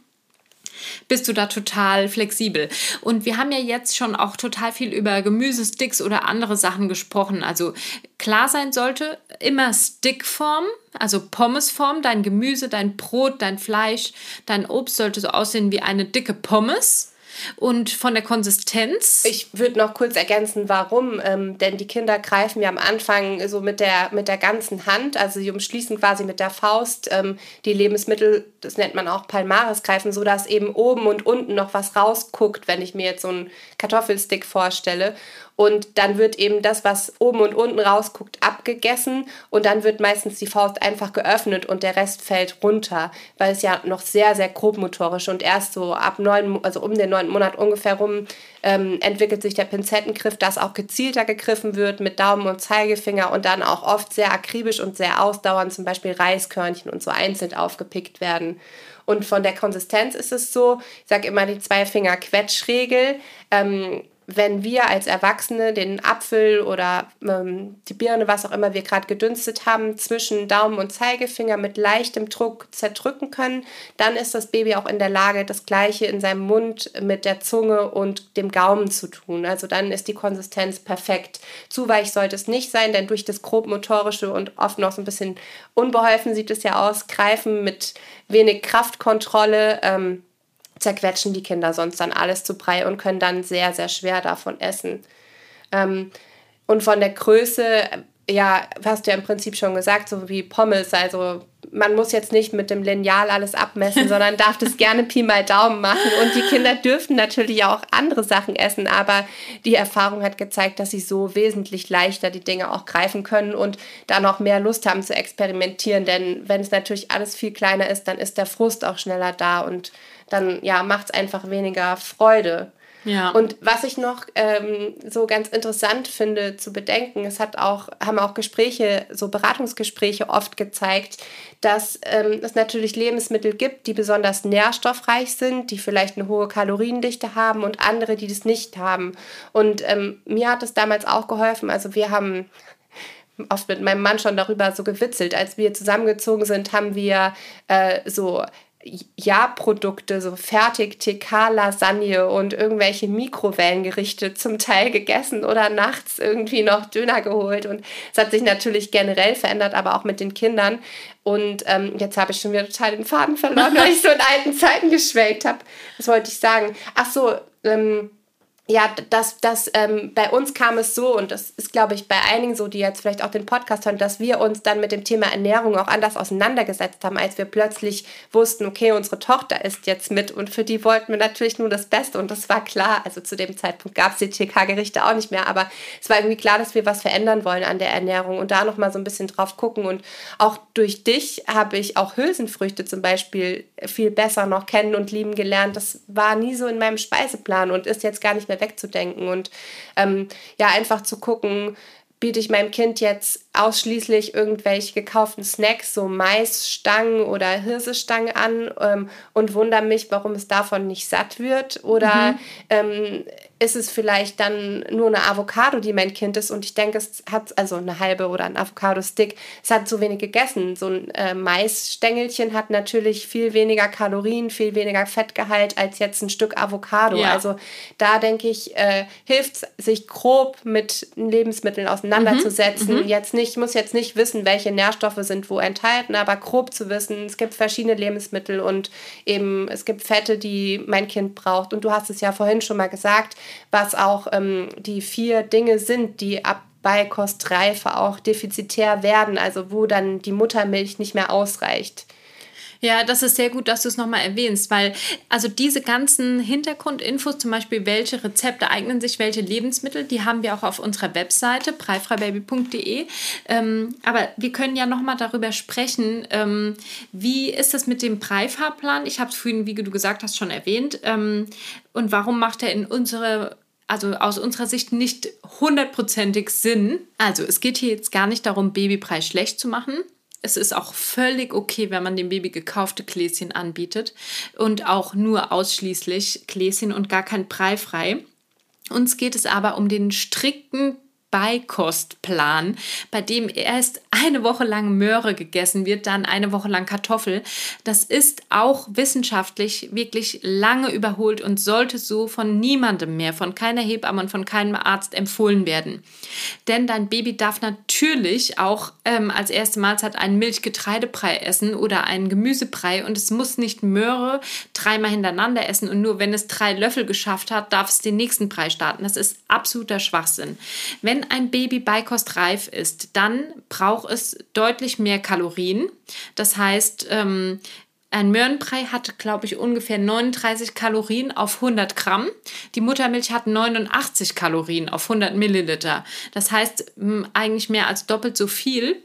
bist du da total flexibel. Und wir haben ja jetzt schon auch total viel über Gemüsesticks oder andere Sachen gesprochen. Also klar sein sollte, immer Stickform, also Pommesform. Dein Gemüse, dein Brot, dein Fleisch, dein Obst sollte so aussehen wie eine dicke Pommes Und von der Konsistenz? Ich würde noch kurz ergänzen, warum. Ähm, denn die Kinder greifen ja am Anfang so mit der, mit der ganzen Hand, also sie umschließen quasi mit der Faust ähm, die Lebensmittel, das nennt man auch Palmares greifen, sodass eben oben und unten noch was rausguckt, wenn ich mir jetzt so einen Kartoffelstick vorstelle. Und dann wird eben das, was oben und unten rausguckt, abgegessen und dann wird meistens die Faust einfach geöffnet und der Rest fällt runter, weil es ja noch sehr, sehr grobmotorisch und erst so ab neun, also um den neunten Monat ungefähr rum, ähm, entwickelt sich der Pinzettengriff, dass auch gezielter gegriffen wird mit Daumen und Zeigefinger und dann auch oft sehr akribisch und sehr ausdauernd, zum Beispiel Reiskörnchen und so einzeln aufgepickt werden. Und von der Konsistenz ist es so, ich sage immer die Zwei-Finger-Quetschregel. Ähm, wenn wir als Erwachsene den Apfel oder ähm, die Birne, was auch immer wir gerade gedünstet haben, zwischen Daumen und Zeigefinger mit leichtem Druck zerdrücken können, dann ist das Baby auch in der Lage, das Gleiche in seinem Mund mit der Zunge und dem Gaumen zu tun. Also dann ist die Konsistenz perfekt. Zu weich sollte es nicht sein, denn durch das grobmotorische und oft noch so ein bisschen unbeholfen sieht es ja aus, greifen mit wenig Kraftkontrolle. Ähm, zerquetschen die Kinder sonst dann alles zu Brei und können dann sehr, sehr schwer davon essen. Ähm, und von der Größe, ja, hast du ja im Prinzip schon gesagt, so wie Pommes. Also man muss jetzt nicht mit dem Lineal alles abmessen, (laughs) sondern darf das gerne Pi mal Daumen machen. Und die Kinder dürften natürlich auch andere Sachen essen, aber die Erfahrung hat gezeigt, dass sie so wesentlich leichter die Dinge auch greifen können und da noch mehr Lust haben zu experimentieren. Denn wenn es natürlich alles viel kleiner ist, dann ist der Frust auch schneller da und dann ja, macht es einfach weniger Freude. Ja. Und was ich noch ähm, so ganz interessant finde zu bedenken, es hat auch, haben auch Gespräche, so Beratungsgespräche oft gezeigt, dass ähm, es natürlich Lebensmittel gibt, die besonders nährstoffreich sind, die vielleicht eine hohe Kaloriendichte haben und andere, die das nicht haben. Und ähm, mir hat es damals auch geholfen. Also wir haben oft mit meinem Mann schon darüber so gewitzelt. Als wir zusammengezogen sind, haben wir äh, so ja-Produkte, so Fertig-TK-Lasagne und irgendwelche Mikrowellengerichte zum Teil gegessen oder nachts irgendwie noch Döner geholt. Und es hat sich natürlich generell verändert, aber auch mit den Kindern. Und ähm, jetzt habe ich schon wieder total den Faden verloren, weil ich so in alten Zeiten geschwelgt habe. Was wollte ich sagen? Ach so, ähm, ja, das, das, ähm, bei uns kam es so, und das ist, glaube ich, bei einigen so, die jetzt vielleicht auch den Podcast hören, dass wir uns dann mit dem Thema Ernährung auch anders auseinandergesetzt haben, als wir plötzlich wussten, okay, unsere Tochter ist jetzt mit und für die wollten wir natürlich nur das Beste und das war klar. Also zu dem Zeitpunkt gab es die TK-Gerichte auch nicht mehr, aber es war irgendwie klar, dass wir was verändern wollen an der Ernährung und da nochmal so ein bisschen drauf gucken. Und auch durch dich habe ich auch Hülsenfrüchte zum Beispiel viel besser noch kennen und lieben gelernt. Das war nie so in meinem Speiseplan und ist jetzt gar nicht mehr wegzudenken und ähm, ja, einfach zu gucken, biete ich meinem Kind jetzt ausschließlich irgendwelche gekauften Snacks, so Maisstangen oder Hirsestangen an ähm, und wundere mich, warum es davon nicht satt wird. Oder mhm. ähm, ist es vielleicht dann nur eine Avocado, die mein Kind ist und ich denke, es hat also eine halbe oder ein Avocado-Stick, es hat zu wenig gegessen. So ein äh, Maisstängelchen hat natürlich viel weniger Kalorien, viel weniger Fettgehalt als jetzt ein Stück Avocado. Ja. Also da denke ich, äh, hilft es, sich grob mit Lebensmitteln auseinanderzusetzen. Mhm. Mhm. Jetzt nicht, muss jetzt nicht wissen, welche Nährstoffe sind wo enthalten, aber grob zu wissen, es gibt verschiedene Lebensmittel und eben es gibt Fette, die mein Kind braucht. Und du hast es ja vorhin schon mal gesagt, was auch ähm, die vier Dinge sind, die ab bei Kostreife auch defizitär werden, also wo dann die Muttermilch nicht mehr ausreicht. Ja, das ist sehr gut, dass du es nochmal erwähnst, weil also diese ganzen Hintergrundinfos, zum Beispiel welche Rezepte eignen sich, welche Lebensmittel, die haben wir auch auf unserer Webseite preifreibaby.de. Ähm, aber wir können ja nochmal darüber sprechen, ähm, wie ist das mit dem Preifahrplan? Ich habe es vorhin, wie du gesagt hast, schon erwähnt. Ähm, und warum macht er in unsere also aus unserer Sicht nicht hundertprozentig Sinn. Also es geht hier jetzt gar nicht darum, Babypreis schlecht zu machen, es ist auch völlig okay, wenn man dem Baby gekaufte Gläschen anbietet und auch nur ausschließlich Gläschen und gar kein Brei frei. Uns geht es aber um den strikten Beikostplan, bei dem erst eine Woche lang Möhre gegessen wird, dann eine Woche lang Kartoffel. Das ist auch wissenschaftlich wirklich lange überholt und sollte so von niemandem mehr, von keiner Hebamme und von keinem Arzt empfohlen werden. Denn dein Baby darf natürlich auch ähm, als erste Mahlzeit einen Milchgetreidebrei essen oder einen Gemüsebrei und es muss nicht Möhre dreimal hintereinander essen und nur wenn es drei Löffel geschafft hat, darf es den nächsten Brei starten. Das ist absoluter Schwachsinn. Wenn wenn ein Baby beikostreif ist, dann braucht es deutlich mehr Kalorien. Das heißt, ähm, ein Möhrenbrei hat, glaube ich, ungefähr 39 Kalorien auf 100 Gramm. Die Muttermilch hat 89 Kalorien auf 100 Milliliter. Das heißt, eigentlich mehr als doppelt so viel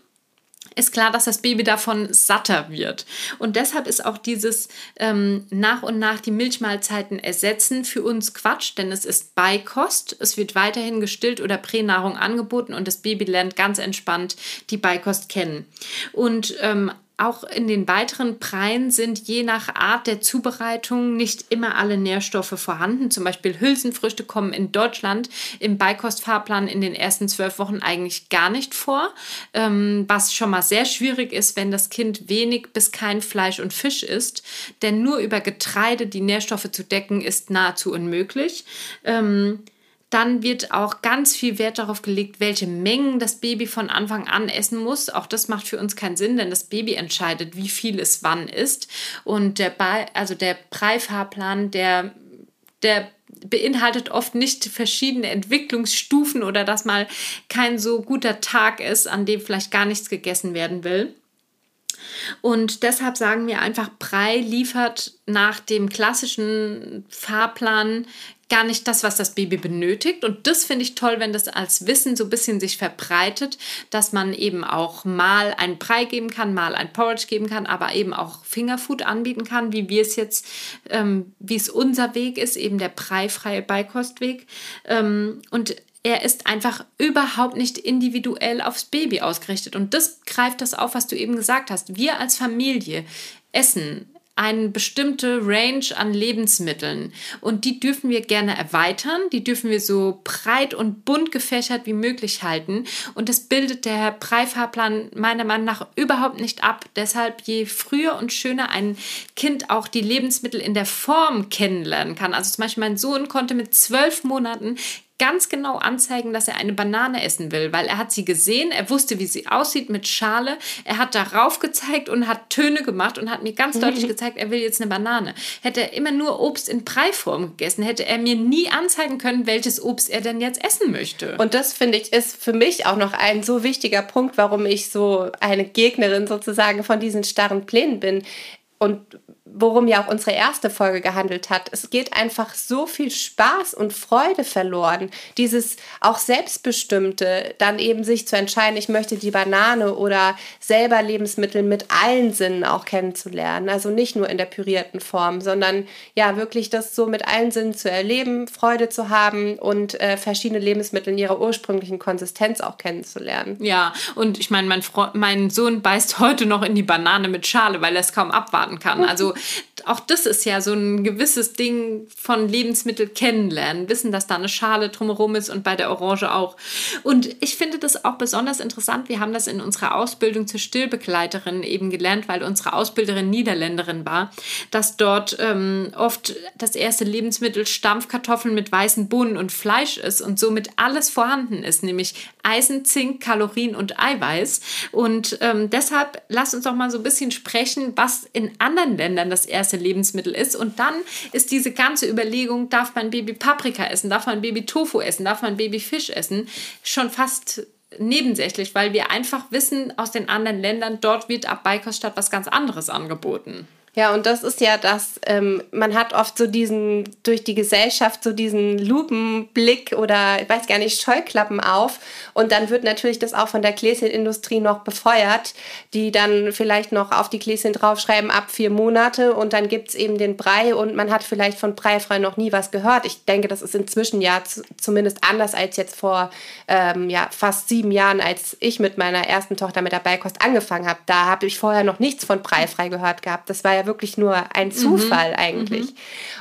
ist klar, dass das Baby davon satter wird. Und deshalb ist auch dieses ähm, nach und nach die Milchmahlzeiten ersetzen für uns Quatsch, denn es ist Beikost. Es wird weiterhin gestillt oder Pränahrung angeboten und das Baby lernt ganz entspannt die Beikost kennen. Und ähm, auch in den weiteren Preien sind je nach Art der Zubereitung nicht immer alle Nährstoffe vorhanden. Zum Beispiel Hülsenfrüchte kommen in Deutschland im Beikostfahrplan in den ersten zwölf Wochen eigentlich gar nicht vor, ähm, was schon mal sehr schwierig ist, wenn das Kind wenig bis kein Fleisch und Fisch isst. Denn nur über Getreide die Nährstoffe zu decken, ist nahezu unmöglich. Ähm, dann wird auch ganz viel Wert darauf gelegt, welche Mengen das Baby von Anfang an essen muss. Auch das macht für uns keinen Sinn, denn das Baby entscheidet, wie viel es wann isst. Und der, ba also der Preifahrplan, der, der beinhaltet oft nicht verschiedene Entwicklungsstufen oder dass mal kein so guter Tag ist, an dem vielleicht gar nichts gegessen werden will. Und deshalb sagen wir einfach, Brei liefert nach dem klassischen Fahrplan gar nicht das, was das Baby benötigt. Und das finde ich toll, wenn das als Wissen so ein bisschen sich verbreitet, dass man eben auch mal einen Brei geben kann, mal ein Porridge geben kann, aber eben auch Fingerfood anbieten kann, wie wir es jetzt, ähm, wie es unser Weg ist, eben der breifreie Beikostweg. Ähm, und er ist einfach überhaupt nicht individuell aufs Baby ausgerichtet. Und das greift das auf, was du eben gesagt hast. Wir als Familie essen eine bestimmte Range an Lebensmitteln und die dürfen wir gerne erweitern, die dürfen wir so breit und bunt gefächert wie möglich halten und das bildet der Preifahrplan meiner Meinung nach überhaupt nicht ab. Deshalb je früher und schöner ein Kind auch die Lebensmittel in der Form kennenlernen kann. Also zum Beispiel mein Sohn konnte mit zwölf Monaten ganz genau anzeigen, dass er eine Banane essen will, weil er hat sie gesehen, er wusste, wie sie aussieht mit Schale, er hat darauf gezeigt und hat Töne gemacht und hat mir ganz deutlich gezeigt, er will jetzt eine Banane. Hätte er immer nur Obst in Preiform gegessen, hätte er mir nie anzeigen können, welches Obst er denn jetzt essen möchte. Und das finde ich ist für mich auch noch ein so wichtiger Punkt, warum ich so eine Gegnerin sozusagen von diesen starren Plänen bin. Und worum ja auch unsere erste Folge gehandelt hat. Es geht einfach so viel Spaß und Freude verloren. Dieses auch selbstbestimmte, dann eben sich zu entscheiden, ich möchte die Banane oder selber Lebensmittel mit allen Sinnen auch kennenzulernen. Also nicht nur in der pürierten Form, sondern ja wirklich das so mit allen Sinnen zu erleben, Freude zu haben und äh, verschiedene Lebensmittel in ihrer ursprünglichen Konsistenz auch kennenzulernen. Ja, und ich meine, mein, mein Sohn beißt heute noch in die Banane mit Schale, weil er es kaum abwarten kann. Also (laughs) auch das ist ja so ein gewisses Ding von Lebensmittel kennenlernen, wissen, dass da eine Schale drumherum ist und bei der Orange auch. Und ich finde das auch besonders interessant. Wir haben das in unserer Ausbildung zur Stillbegleiterin eben gelernt, weil unsere Ausbilderin Niederländerin war, dass dort ähm, oft das erste Lebensmittel Stampfkartoffeln mit weißen Bohnen und Fleisch ist und somit alles vorhanden ist, nämlich Eisen, Zink, Kalorien und Eiweiß. Und ähm, deshalb lass uns doch mal so ein bisschen sprechen, was in anderen Ländern das erste Lebensmittel ist. Und dann ist diese ganze Überlegung, darf mein Baby Paprika essen, darf mein Baby Tofu essen, darf mein Baby Fisch essen, schon fast nebensächlich, weil wir einfach wissen aus den anderen Ländern, dort wird ab Beikoststadt was ganz anderes angeboten. Ja, und das ist ja das, ähm, man hat oft so diesen, durch die Gesellschaft so diesen Lupenblick oder, ich weiß gar nicht, Scheuklappen auf. Und dann wird natürlich das auch von der Gläschenindustrie noch befeuert, die dann vielleicht noch auf die Gläschen draufschreiben, ab vier Monate. Und dann gibt es eben den Brei und man hat vielleicht von Breifrei noch nie was gehört. Ich denke, das ist inzwischen ja zumindest anders als jetzt vor ähm, ja, fast sieben Jahren, als ich mit meiner ersten Tochter mit der Beikost angefangen habe. Da habe ich vorher noch nichts von Breifrei gehört gehabt. Das war ja wirklich nur ein Zufall mhm. eigentlich. Mhm.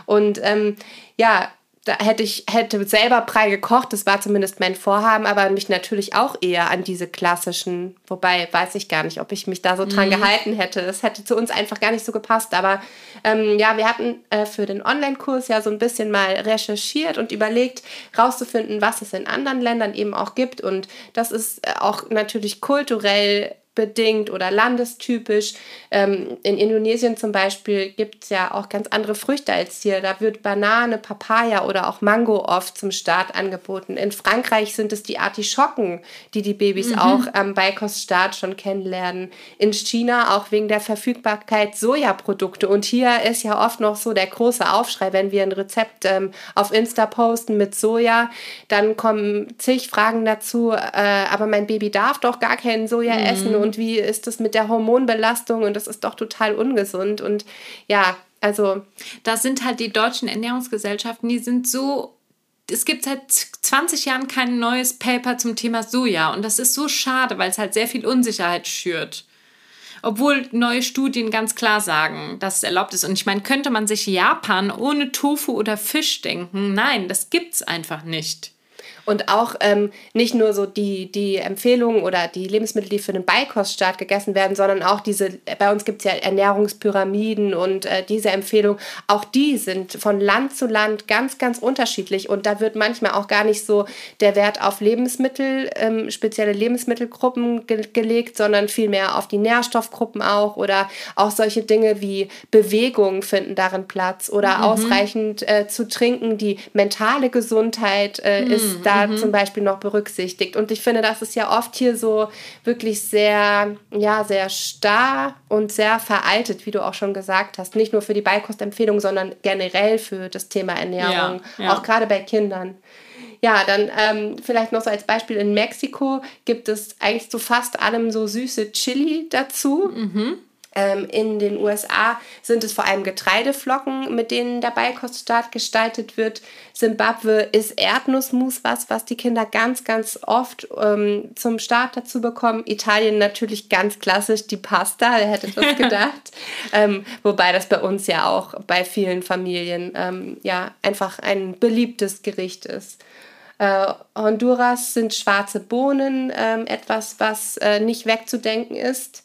Und ähm, ja, da hätte ich hätte selber Brei gekocht, das war zumindest mein Vorhaben, aber mich natürlich auch eher an diese klassischen, wobei weiß ich gar nicht, ob ich mich da so dran mhm. gehalten hätte. Es hätte zu uns einfach gar nicht so gepasst. Aber ähm, ja, wir hatten äh, für den Online-Kurs ja so ein bisschen mal recherchiert und überlegt, rauszufinden, was es in anderen Ländern eben auch gibt. Und das ist äh, auch natürlich kulturell bedingt oder landestypisch. Ähm, in Indonesien zum Beispiel gibt es ja auch ganz andere Früchte als hier. Da wird Banane, Papaya oder auch Mango oft zum Start angeboten. In Frankreich sind es die Artischocken, die die Babys mhm. auch am Beikoststart schon kennenlernen. In China auch wegen der Verfügbarkeit Sojaprodukte. Und hier ist ja oft noch so der große Aufschrei, wenn wir ein Rezept ähm, auf Insta posten mit Soja, dann kommen zig Fragen dazu, äh, aber mein Baby darf doch gar keinen Soja mhm. essen und wie ist das mit der Hormonbelastung und das ist doch total ungesund und ja, also. Da sind halt die deutschen Ernährungsgesellschaften, die sind so es gibt seit 20 Jahren kein neues Paper zum Thema Soja und das ist so schade, weil es halt sehr viel Unsicherheit schürt. Obwohl neue Studien ganz klar sagen, dass es erlaubt ist. Und ich meine, könnte man sich Japan ohne Tofu oder Fisch denken? Nein, das gibt es einfach nicht. Und auch ähm, nicht nur so die, die Empfehlungen oder die Lebensmittel, die für den Beikoststart gegessen werden, sondern auch diese, bei uns gibt es ja Ernährungspyramiden und äh, diese Empfehlungen, auch die sind von Land zu Land ganz, ganz unterschiedlich. Und da wird manchmal auch gar nicht so der Wert auf Lebensmittel, ähm, spezielle Lebensmittelgruppen ge gelegt, sondern vielmehr auf die Nährstoffgruppen auch oder auch solche Dinge wie Bewegung finden darin Platz oder mhm. ausreichend äh, zu trinken. Die mentale Gesundheit äh, mhm. ist da mhm. zum Beispiel noch berücksichtigt. Und ich finde, das ist ja oft hier so wirklich sehr, ja, sehr starr und sehr veraltet, wie du auch schon gesagt hast. Nicht nur für die Beikostempfehlung, sondern generell für das Thema Ernährung, ja, ja. auch gerade bei Kindern. Ja, dann ähm, vielleicht noch so als Beispiel in Mexiko gibt es eigentlich zu fast allem so süße Chili dazu. Mhm. Ähm, in den USA sind es vor allem Getreideflocken, mit denen der Beikoststart gestaltet wird. Simbabwe ist Erdnussmus was, was die Kinder ganz, ganz oft ähm, zum Start dazu bekommen. Italien natürlich ganz klassisch die Pasta, wer hätte das (laughs) gedacht. ähm, wobei das bei uns ja auch bei vielen Familien ähm, ja einfach ein beliebtes Gericht ist. Äh, Honduras sind schwarze Bohnen, äh, etwas, was äh, nicht wegzudenken ist.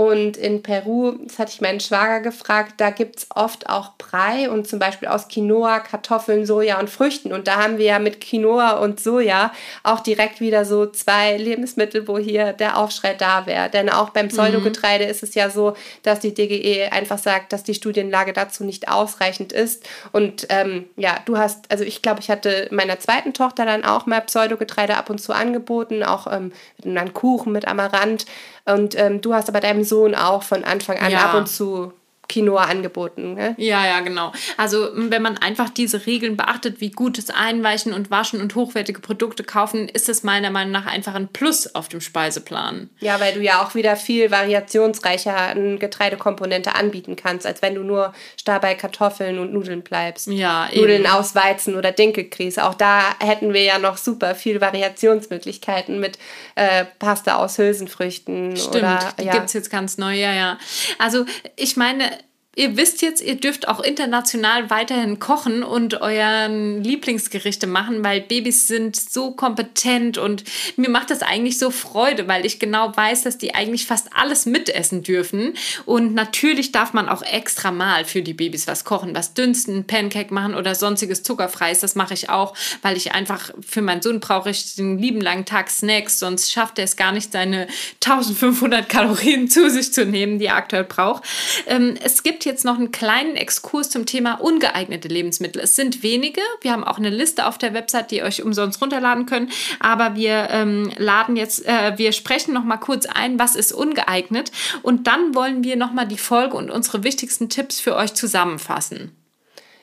Und in Peru, das hatte ich meinen Schwager gefragt, da gibt es oft auch Brei und zum Beispiel aus Quinoa, Kartoffeln, Soja und Früchten. Und da haben wir ja mit Quinoa und Soja auch direkt wieder so zwei Lebensmittel, wo hier der Aufschrei da wäre. Denn auch beim Pseudogetreide mhm. ist es ja so, dass die DGE einfach sagt, dass die Studienlage dazu nicht ausreichend ist. Und ähm, ja, du hast, also ich glaube, ich hatte meiner zweiten Tochter dann auch mal Pseudogetreide ab und zu angeboten, auch ähm, mit einem Kuchen mit Amaranth. Und ähm, du hast aber deinem Sohn auch von Anfang an ja. ab und zu Quinoa angeboten. Ne? Ja, ja, genau. Also wenn man einfach diese Regeln beachtet, wie gutes Einweichen und Waschen und hochwertige Produkte kaufen, ist es meiner Meinung nach einfach ein Plus auf dem Speiseplan. Ja, weil du ja auch wieder viel variationsreicher an Getreidekomponente anbieten kannst, als wenn du nur starr bei Kartoffeln und Nudeln bleibst. Ja, eben. Nudeln aus Weizen oder Dinkelgrieß. Auch da hätten wir ja noch super viel Variationsmöglichkeiten mit äh, Pasta aus Hülsenfrüchten. Stimmt, oder, ja. die gibt es jetzt ganz neu, ja, ja. Also ich meine, ihr wisst jetzt, ihr dürft auch international weiterhin kochen und euren Lieblingsgerichte machen, weil Babys sind so kompetent und mir macht das eigentlich so Freude, weil ich genau weiß, dass die eigentlich fast alles mitessen dürfen. Und natürlich darf man auch extra mal für die Babys was kochen, was dünsten, Pancake machen oder sonstiges Zuckerfreies. Das mache ich auch, weil ich einfach für meinen Sohn brauche ich den lieben langen Tag Snacks, sonst schafft er es gar nicht, seine 1500 Kalorien (laughs) zu sich zu nehmen, die er aktuell braucht. Ähm, es gibt gibt jetzt noch einen kleinen Exkurs zum Thema ungeeignete Lebensmittel. Es sind wenige. Wir haben auch eine Liste auf der Website, die ihr euch umsonst runterladen könnt. Aber wir ähm, laden jetzt, äh, wir sprechen noch mal kurz ein, was ist ungeeignet. Und dann wollen wir noch mal die Folge und unsere wichtigsten Tipps für euch zusammenfassen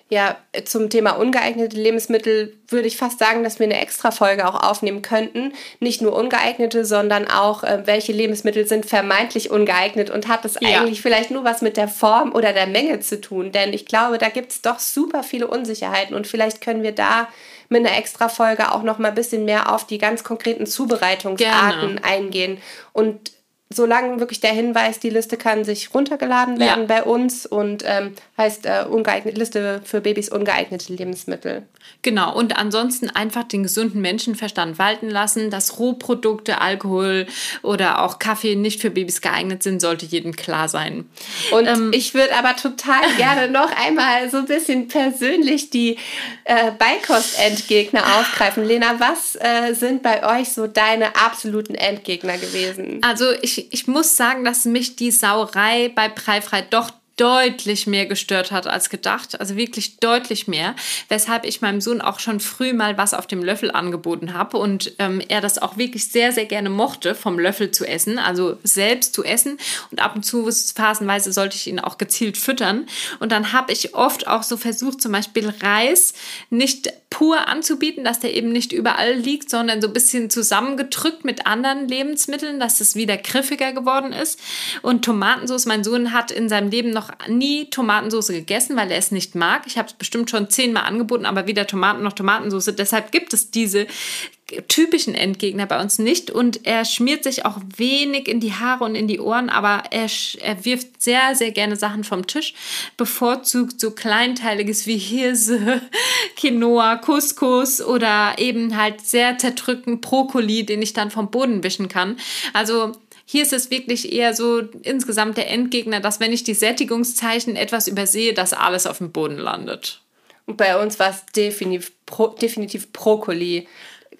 ja, zum Thema ungeeignete Lebensmittel würde ich fast sagen, dass wir eine extra Folge auch aufnehmen könnten. Nicht nur ungeeignete, sondern auch, äh, welche Lebensmittel sind vermeintlich ungeeignet und hat es ja. eigentlich vielleicht nur was mit der Form oder der Menge zu tun. Denn ich glaube, da gibt es doch super viele Unsicherheiten und vielleicht können wir da mit einer extra Folge auch noch mal ein bisschen mehr auf die ganz konkreten Zubereitungsarten Gerne. eingehen. Und solange wirklich der Hinweis, die Liste kann sich runtergeladen werden ja. bei uns und ähm, heißt äh, ungeeignet, Liste für Babys ungeeignete Lebensmittel. Genau, und ansonsten einfach den gesunden Menschenverstand walten lassen, dass Rohprodukte, Alkohol oder auch Kaffee nicht für Babys geeignet sind, sollte jedem klar sein. Und ähm, ich würde aber total (laughs) gerne noch einmal so ein bisschen persönlich die äh, Beikostendgegner aufgreifen. Lena, was äh, sind bei euch so deine absoluten Endgegner gewesen? Also ich ich, muss sagen, dass mich die Sauerei bei Preifrei doch deutlich mehr gestört hat als gedacht. Also wirklich deutlich mehr. Weshalb ich meinem Sohn auch schon früh mal was auf dem Löffel angeboten habe und ähm, er das auch wirklich sehr, sehr gerne mochte, vom Löffel zu essen, also selbst zu essen. Und ab und zu, phasenweise, sollte ich ihn auch gezielt füttern. Und dann habe ich oft auch so versucht, zum Beispiel Reis nicht pur anzubieten, dass der eben nicht überall liegt, sondern so ein bisschen zusammengedrückt mit anderen Lebensmitteln, dass es wieder griffiger geworden ist. Und Tomatensauce, mein Sohn hat in seinem Leben noch nie Tomatensauce gegessen, weil er es nicht mag. Ich habe es bestimmt schon zehnmal angeboten, aber weder Tomaten noch Tomatensauce. Deshalb gibt es diese typischen Endgegner bei uns nicht und er schmiert sich auch wenig in die Haare und in die Ohren, aber er, er wirft sehr, sehr gerne Sachen vom Tisch, bevorzugt so kleinteiliges wie Hirse, (laughs) Quinoa, Couscous oder eben halt sehr zerdrückend Brokkoli, den ich dann vom Boden wischen kann. Also hier ist es wirklich eher so insgesamt der Endgegner, dass wenn ich die Sättigungszeichen etwas übersehe, dass alles auf dem Boden landet. Und bei uns war es definitiv, definitiv Brokkoli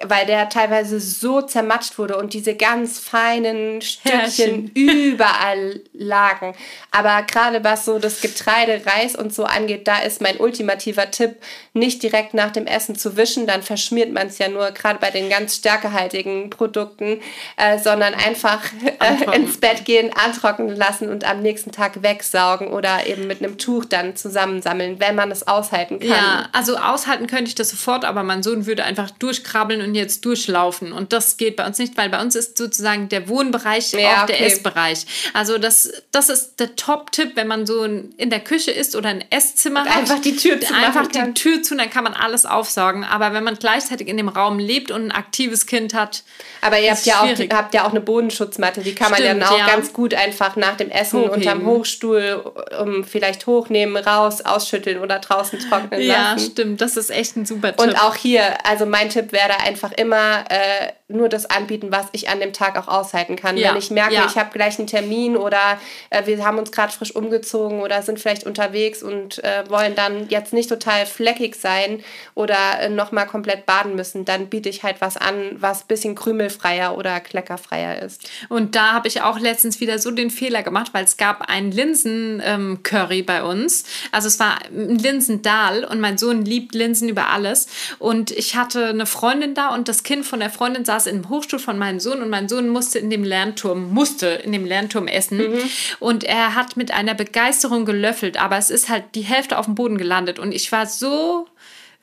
weil der teilweise so zermatscht wurde und diese ganz feinen Stückchen (laughs) überall lagen. Aber gerade was so das Getreide, Reis und so angeht, da ist mein ultimativer Tipp, nicht direkt nach dem Essen zu wischen, dann verschmiert man es ja nur, gerade bei den ganz stärkehaltigen Produkten, äh, sondern einfach äh, ins Bett gehen, antrocknen lassen und am nächsten Tag wegsaugen oder eben mit einem Tuch dann zusammensammeln, wenn man es aushalten kann. Ja, also aushalten könnte ich das sofort, aber mein Sohn würde einfach durchkrabbeln und jetzt durchlaufen. Und das geht bei uns nicht, weil bei uns ist sozusagen der Wohnbereich ja, auch der Essbereich. Also das, das ist der Top-Tipp, wenn man so in der Küche ist oder ein Esszimmer und hat. Einfach die Tür zu Einfach die Tür zu, dann kann man alles aufsaugen. Aber wenn man gleichzeitig in dem Raum lebt und ein aktives Kind hat. Aber ihr habt ja, auch, habt ja auch eine Bodenschutzmatte, die kann Stimmt, man dann auch ja. ganz gut einfach nach dem Essen Hochheben. unterm Hochstuhl um, vielleicht hochnehmen, raus, ausschütteln oder draußen trocknen ja, lassen. Ja, stimmt. Das ist echt ein super Tipp. Und auch hier, also mein Tipp wäre einfach immer äh, nur das anbieten, was ich an dem Tag auch aushalten kann. Ja. Wenn ich merke, ja. ich habe gleich einen Termin oder äh, wir haben uns gerade frisch umgezogen oder sind vielleicht unterwegs und äh, wollen dann jetzt nicht total fleckig sein oder äh, nochmal komplett baden müssen, dann biete ich halt was an, was ein bisschen krümelfreier oder kleckerfreier ist. Und da habe ich auch letztens wieder so den Fehler gemacht, weil es gab ein Linsen-Curry ähm, bei uns. Also es war ein Linsendahl und mein Sohn liebt Linsen über alles. Und ich hatte eine Freundin da und das Kind von der Freundin saß im Hochstuhl von meinem Sohn und mein Sohn musste in dem Lernturm, musste in dem Lernturm essen. Mhm. Und er hat mit einer Begeisterung gelöffelt, aber es ist halt die Hälfte auf dem Boden gelandet. Und ich war so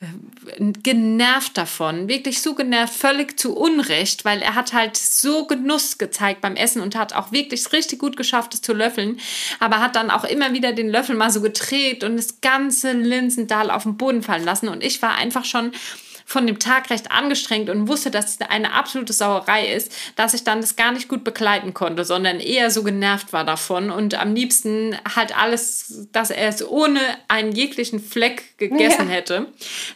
äh, genervt davon, wirklich so genervt, völlig zu Unrecht, weil er hat halt so Genuss gezeigt beim Essen und hat auch wirklich richtig gut geschafft, es zu löffeln, aber hat dann auch immer wieder den Löffel mal so gedreht und das ganze Linsendahl auf den Boden fallen lassen und ich war einfach schon von dem Tag recht angestrengt und wusste, dass es eine absolute Sauerei ist, dass ich dann das gar nicht gut begleiten konnte, sondern eher so genervt war davon und am liebsten halt alles, dass er es ohne einen jeglichen Fleck gegessen ja. hätte.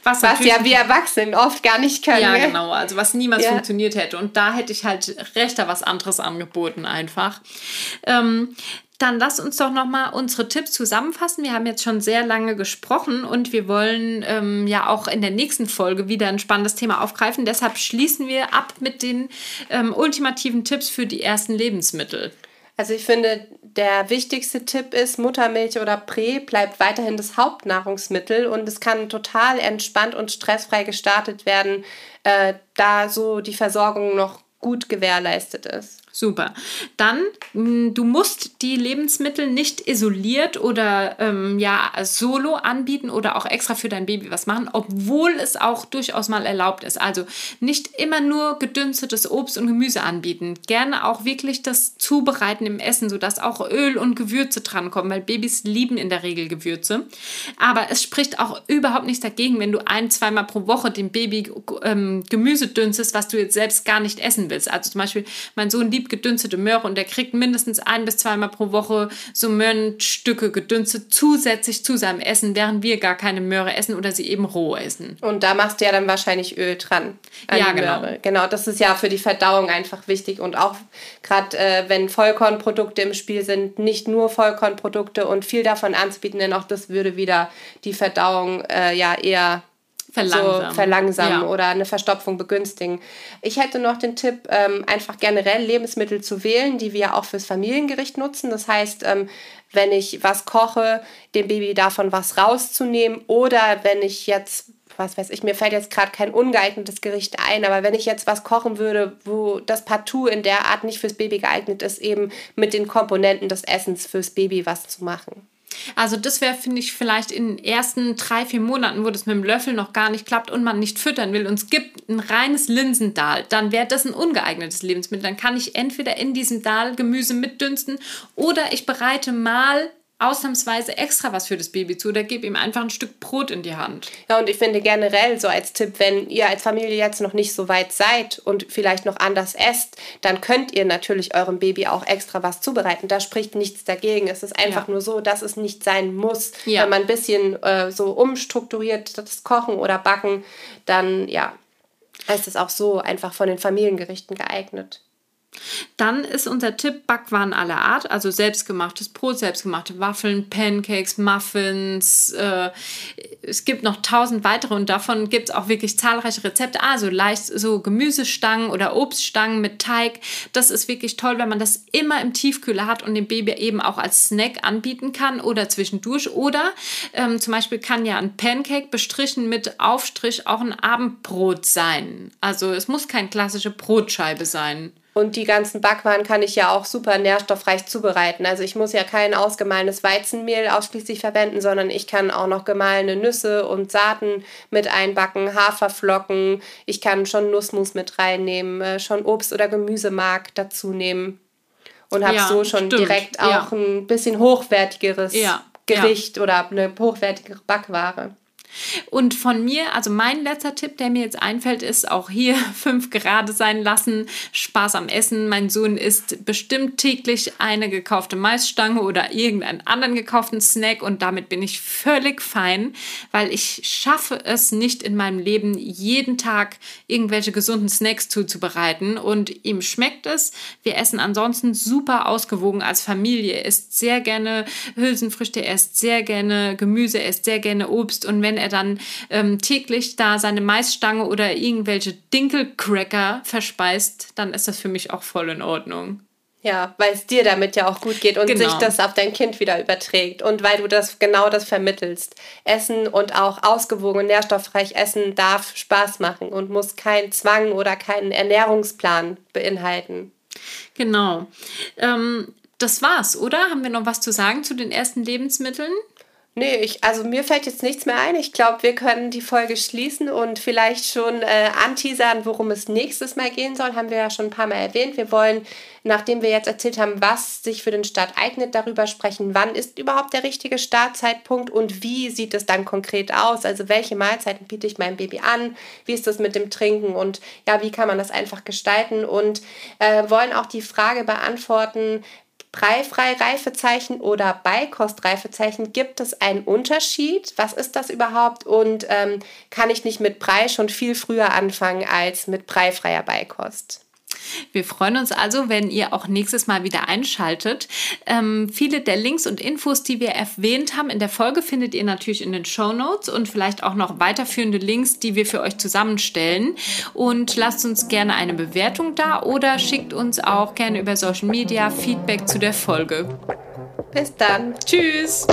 Was, was ja wir Erwachsenen oft gar nicht können. Ja, ne? genau. Also was niemals ja. funktioniert hätte. Und da hätte ich halt rechter was anderes angeboten einfach. Ähm, dann lass uns doch nochmal unsere Tipps zusammenfassen. Wir haben jetzt schon sehr lange gesprochen und wir wollen ähm, ja auch in der nächsten Folge wieder ein spannendes Thema aufgreifen. Deshalb schließen wir ab mit den ähm, ultimativen Tipps für die ersten Lebensmittel. Also ich finde, der wichtigste Tipp ist, Muttermilch oder Prä bleibt weiterhin das Hauptnahrungsmittel und es kann total entspannt und stressfrei gestartet werden, äh, da so die Versorgung noch gut gewährleistet ist. Super. Dann, mm, du musst die Lebensmittel nicht isoliert oder ähm, ja solo anbieten oder auch extra für dein Baby was machen, obwohl es auch durchaus mal erlaubt ist. Also nicht immer nur gedünstetes Obst und Gemüse anbieten. Gerne auch wirklich das Zubereiten im Essen, sodass auch Öl und Gewürze drankommen, weil Babys lieben in der Regel Gewürze. Aber es spricht auch überhaupt nichts dagegen, wenn du ein, zweimal pro Woche dem Baby ähm, Gemüse dünstest, was du jetzt selbst gar nicht essen willst. Also zum Beispiel, mein Sohn liebt liebt gedünstete Möhre und der kriegt mindestens ein bis zweimal pro Woche so Möhrenstücke gedünstet zusätzlich zu seinem Essen, während wir gar keine Möhre essen oder sie eben roh essen. Und da machst du ja dann wahrscheinlich Öl dran. ja, genau. Möhre. Genau, das ist ja für die Verdauung einfach wichtig und auch gerade äh, wenn Vollkornprodukte im Spiel sind, nicht nur Vollkornprodukte und viel davon anzubieten, denn auch das würde wieder die Verdauung äh, ja eher verlangsamen, so verlangsamen ja. oder eine Verstopfung begünstigen. Ich hätte noch den Tipp, ähm, einfach generell Lebensmittel zu wählen, die wir auch fürs Familiengericht nutzen. Das heißt, ähm, wenn ich was koche, dem Baby davon was rauszunehmen oder wenn ich jetzt was weiß ich, mir fällt jetzt gerade kein ungeeignetes Gericht ein, aber wenn ich jetzt was kochen würde, wo das Partout in der Art nicht fürs Baby geeignet ist, eben mit den Komponenten des Essens fürs Baby was zu machen. Also das wäre, finde ich, vielleicht in den ersten drei, vier Monaten, wo das mit dem Löffel noch gar nicht klappt und man nicht füttern will und es gibt ein reines Linsendahl, dann wäre das ein ungeeignetes Lebensmittel. Dann kann ich entweder in diesem Dahl Gemüse mitdünsten oder ich bereite mal ausnahmsweise extra was für das Baby zu oder gebe ihm einfach ein Stück Brot in die Hand. Ja, und ich finde generell so als Tipp, wenn ihr als Familie jetzt noch nicht so weit seid und vielleicht noch anders esst, dann könnt ihr natürlich eurem Baby auch extra was zubereiten. Da spricht nichts dagegen. Es ist einfach ja. nur so, dass es nicht sein muss. Ja. Wenn man ein bisschen äh, so umstrukturiert das Kochen oder Backen, dann ja, ist es auch so einfach von den Familiengerichten geeignet. Dann ist unser Tipp Backwaren aller Art, also selbstgemachtes Brot, selbstgemachte Waffeln, Pancakes, Muffins. Äh, es gibt noch tausend weitere und davon gibt es auch wirklich zahlreiche Rezepte. Also leicht so Gemüsestangen oder Obststangen mit Teig. Das ist wirklich toll, wenn man das immer im Tiefkühler hat und dem Baby eben auch als Snack anbieten kann oder zwischendurch. Oder ähm, zum Beispiel kann ja ein Pancake bestrichen mit Aufstrich auch ein Abendbrot sein. Also es muss keine klassische Brotscheibe sein. Und die ganzen Backwaren kann ich ja auch super nährstoffreich zubereiten. Also ich muss ja kein ausgemahlenes Weizenmehl ausschließlich verwenden, sondern ich kann auch noch gemahlene Nüsse und Saaten mit einbacken, Haferflocken. Ich kann schon Nussmus mit reinnehmen, äh, schon Obst- oder Gemüsemark dazu nehmen. Und habe ja, so schon stimmt. direkt auch ja. ein bisschen hochwertigeres ja, Gericht oder eine hochwertigere Backware. Und von mir, also mein letzter Tipp, der mir jetzt einfällt, ist auch hier (laughs) fünf gerade sein lassen. Spaß am Essen. Mein Sohn isst bestimmt täglich eine gekaufte Maisstange oder irgendeinen anderen gekauften Snack und damit bin ich völlig fein, weil ich schaffe es nicht in meinem Leben jeden Tag irgendwelche gesunden Snacks zuzubereiten und ihm schmeckt es. Wir essen ansonsten super ausgewogen als Familie. Isst sehr gerne Hülsenfrüchte, er isst sehr gerne Gemüse, er isst sehr gerne Obst und wenn er dann ähm, täglich da seine Maisstange oder irgendwelche Dinkelcracker verspeist, dann ist das für mich auch voll in Ordnung. Ja, weil es dir damit ja auch gut geht und genau. sich das auf dein Kind wieder überträgt und weil du das genau das vermittelst. Essen und auch ausgewogen und nährstoffreich essen darf Spaß machen und muss keinen Zwang oder keinen Ernährungsplan beinhalten. Genau. Ähm, das war's, oder? Haben wir noch was zu sagen zu den ersten Lebensmitteln? Nee, ich, also mir fällt jetzt nichts mehr ein. Ich glaube, wir können die Folge schließen und vielleicht schon äh, anteasern, worum es nächstes Mal gehen soll. Haben wir ja schon ein paar Mal erwähnt. Wir wollen, nachdem wir jetzt erzählt haben, was sich für den Start eignet, darüber sprechen, wann ist überhaupt der richtige Startzeitpunkt und wie sieht es dann konkret aus? Also welche Mahlzeiten biete ich meinem Baby an? Wie ist das mit dem Trinken und ja, wie kann man das einfach gestalten? Und äh, wollen auch die Frage beantworten, Breifrei Reifezeichen oder Beikostreifezeichen, gibt es einen Unterschied? Was ist das überhaupt? Und ähm, kann ich nicht mit Brei schon viel früher anfangen als mit breifreier Beikost? Wir freuen uns also, wenn ihr auch nächstes Mal wieder einschaltet. Ähm, viele der Links und Infos, die wir erwähnt haben in der Folge, findet ihr natürlich in den Show Notes und vielleicht auch noch weiterführende Links, die wir für euch zusammenstellen. Und lasst uns gerne eine Bewertung da oder schickt uns auch gerne über Social Media Feedback zu der Folge. Bis dann. Tschüss.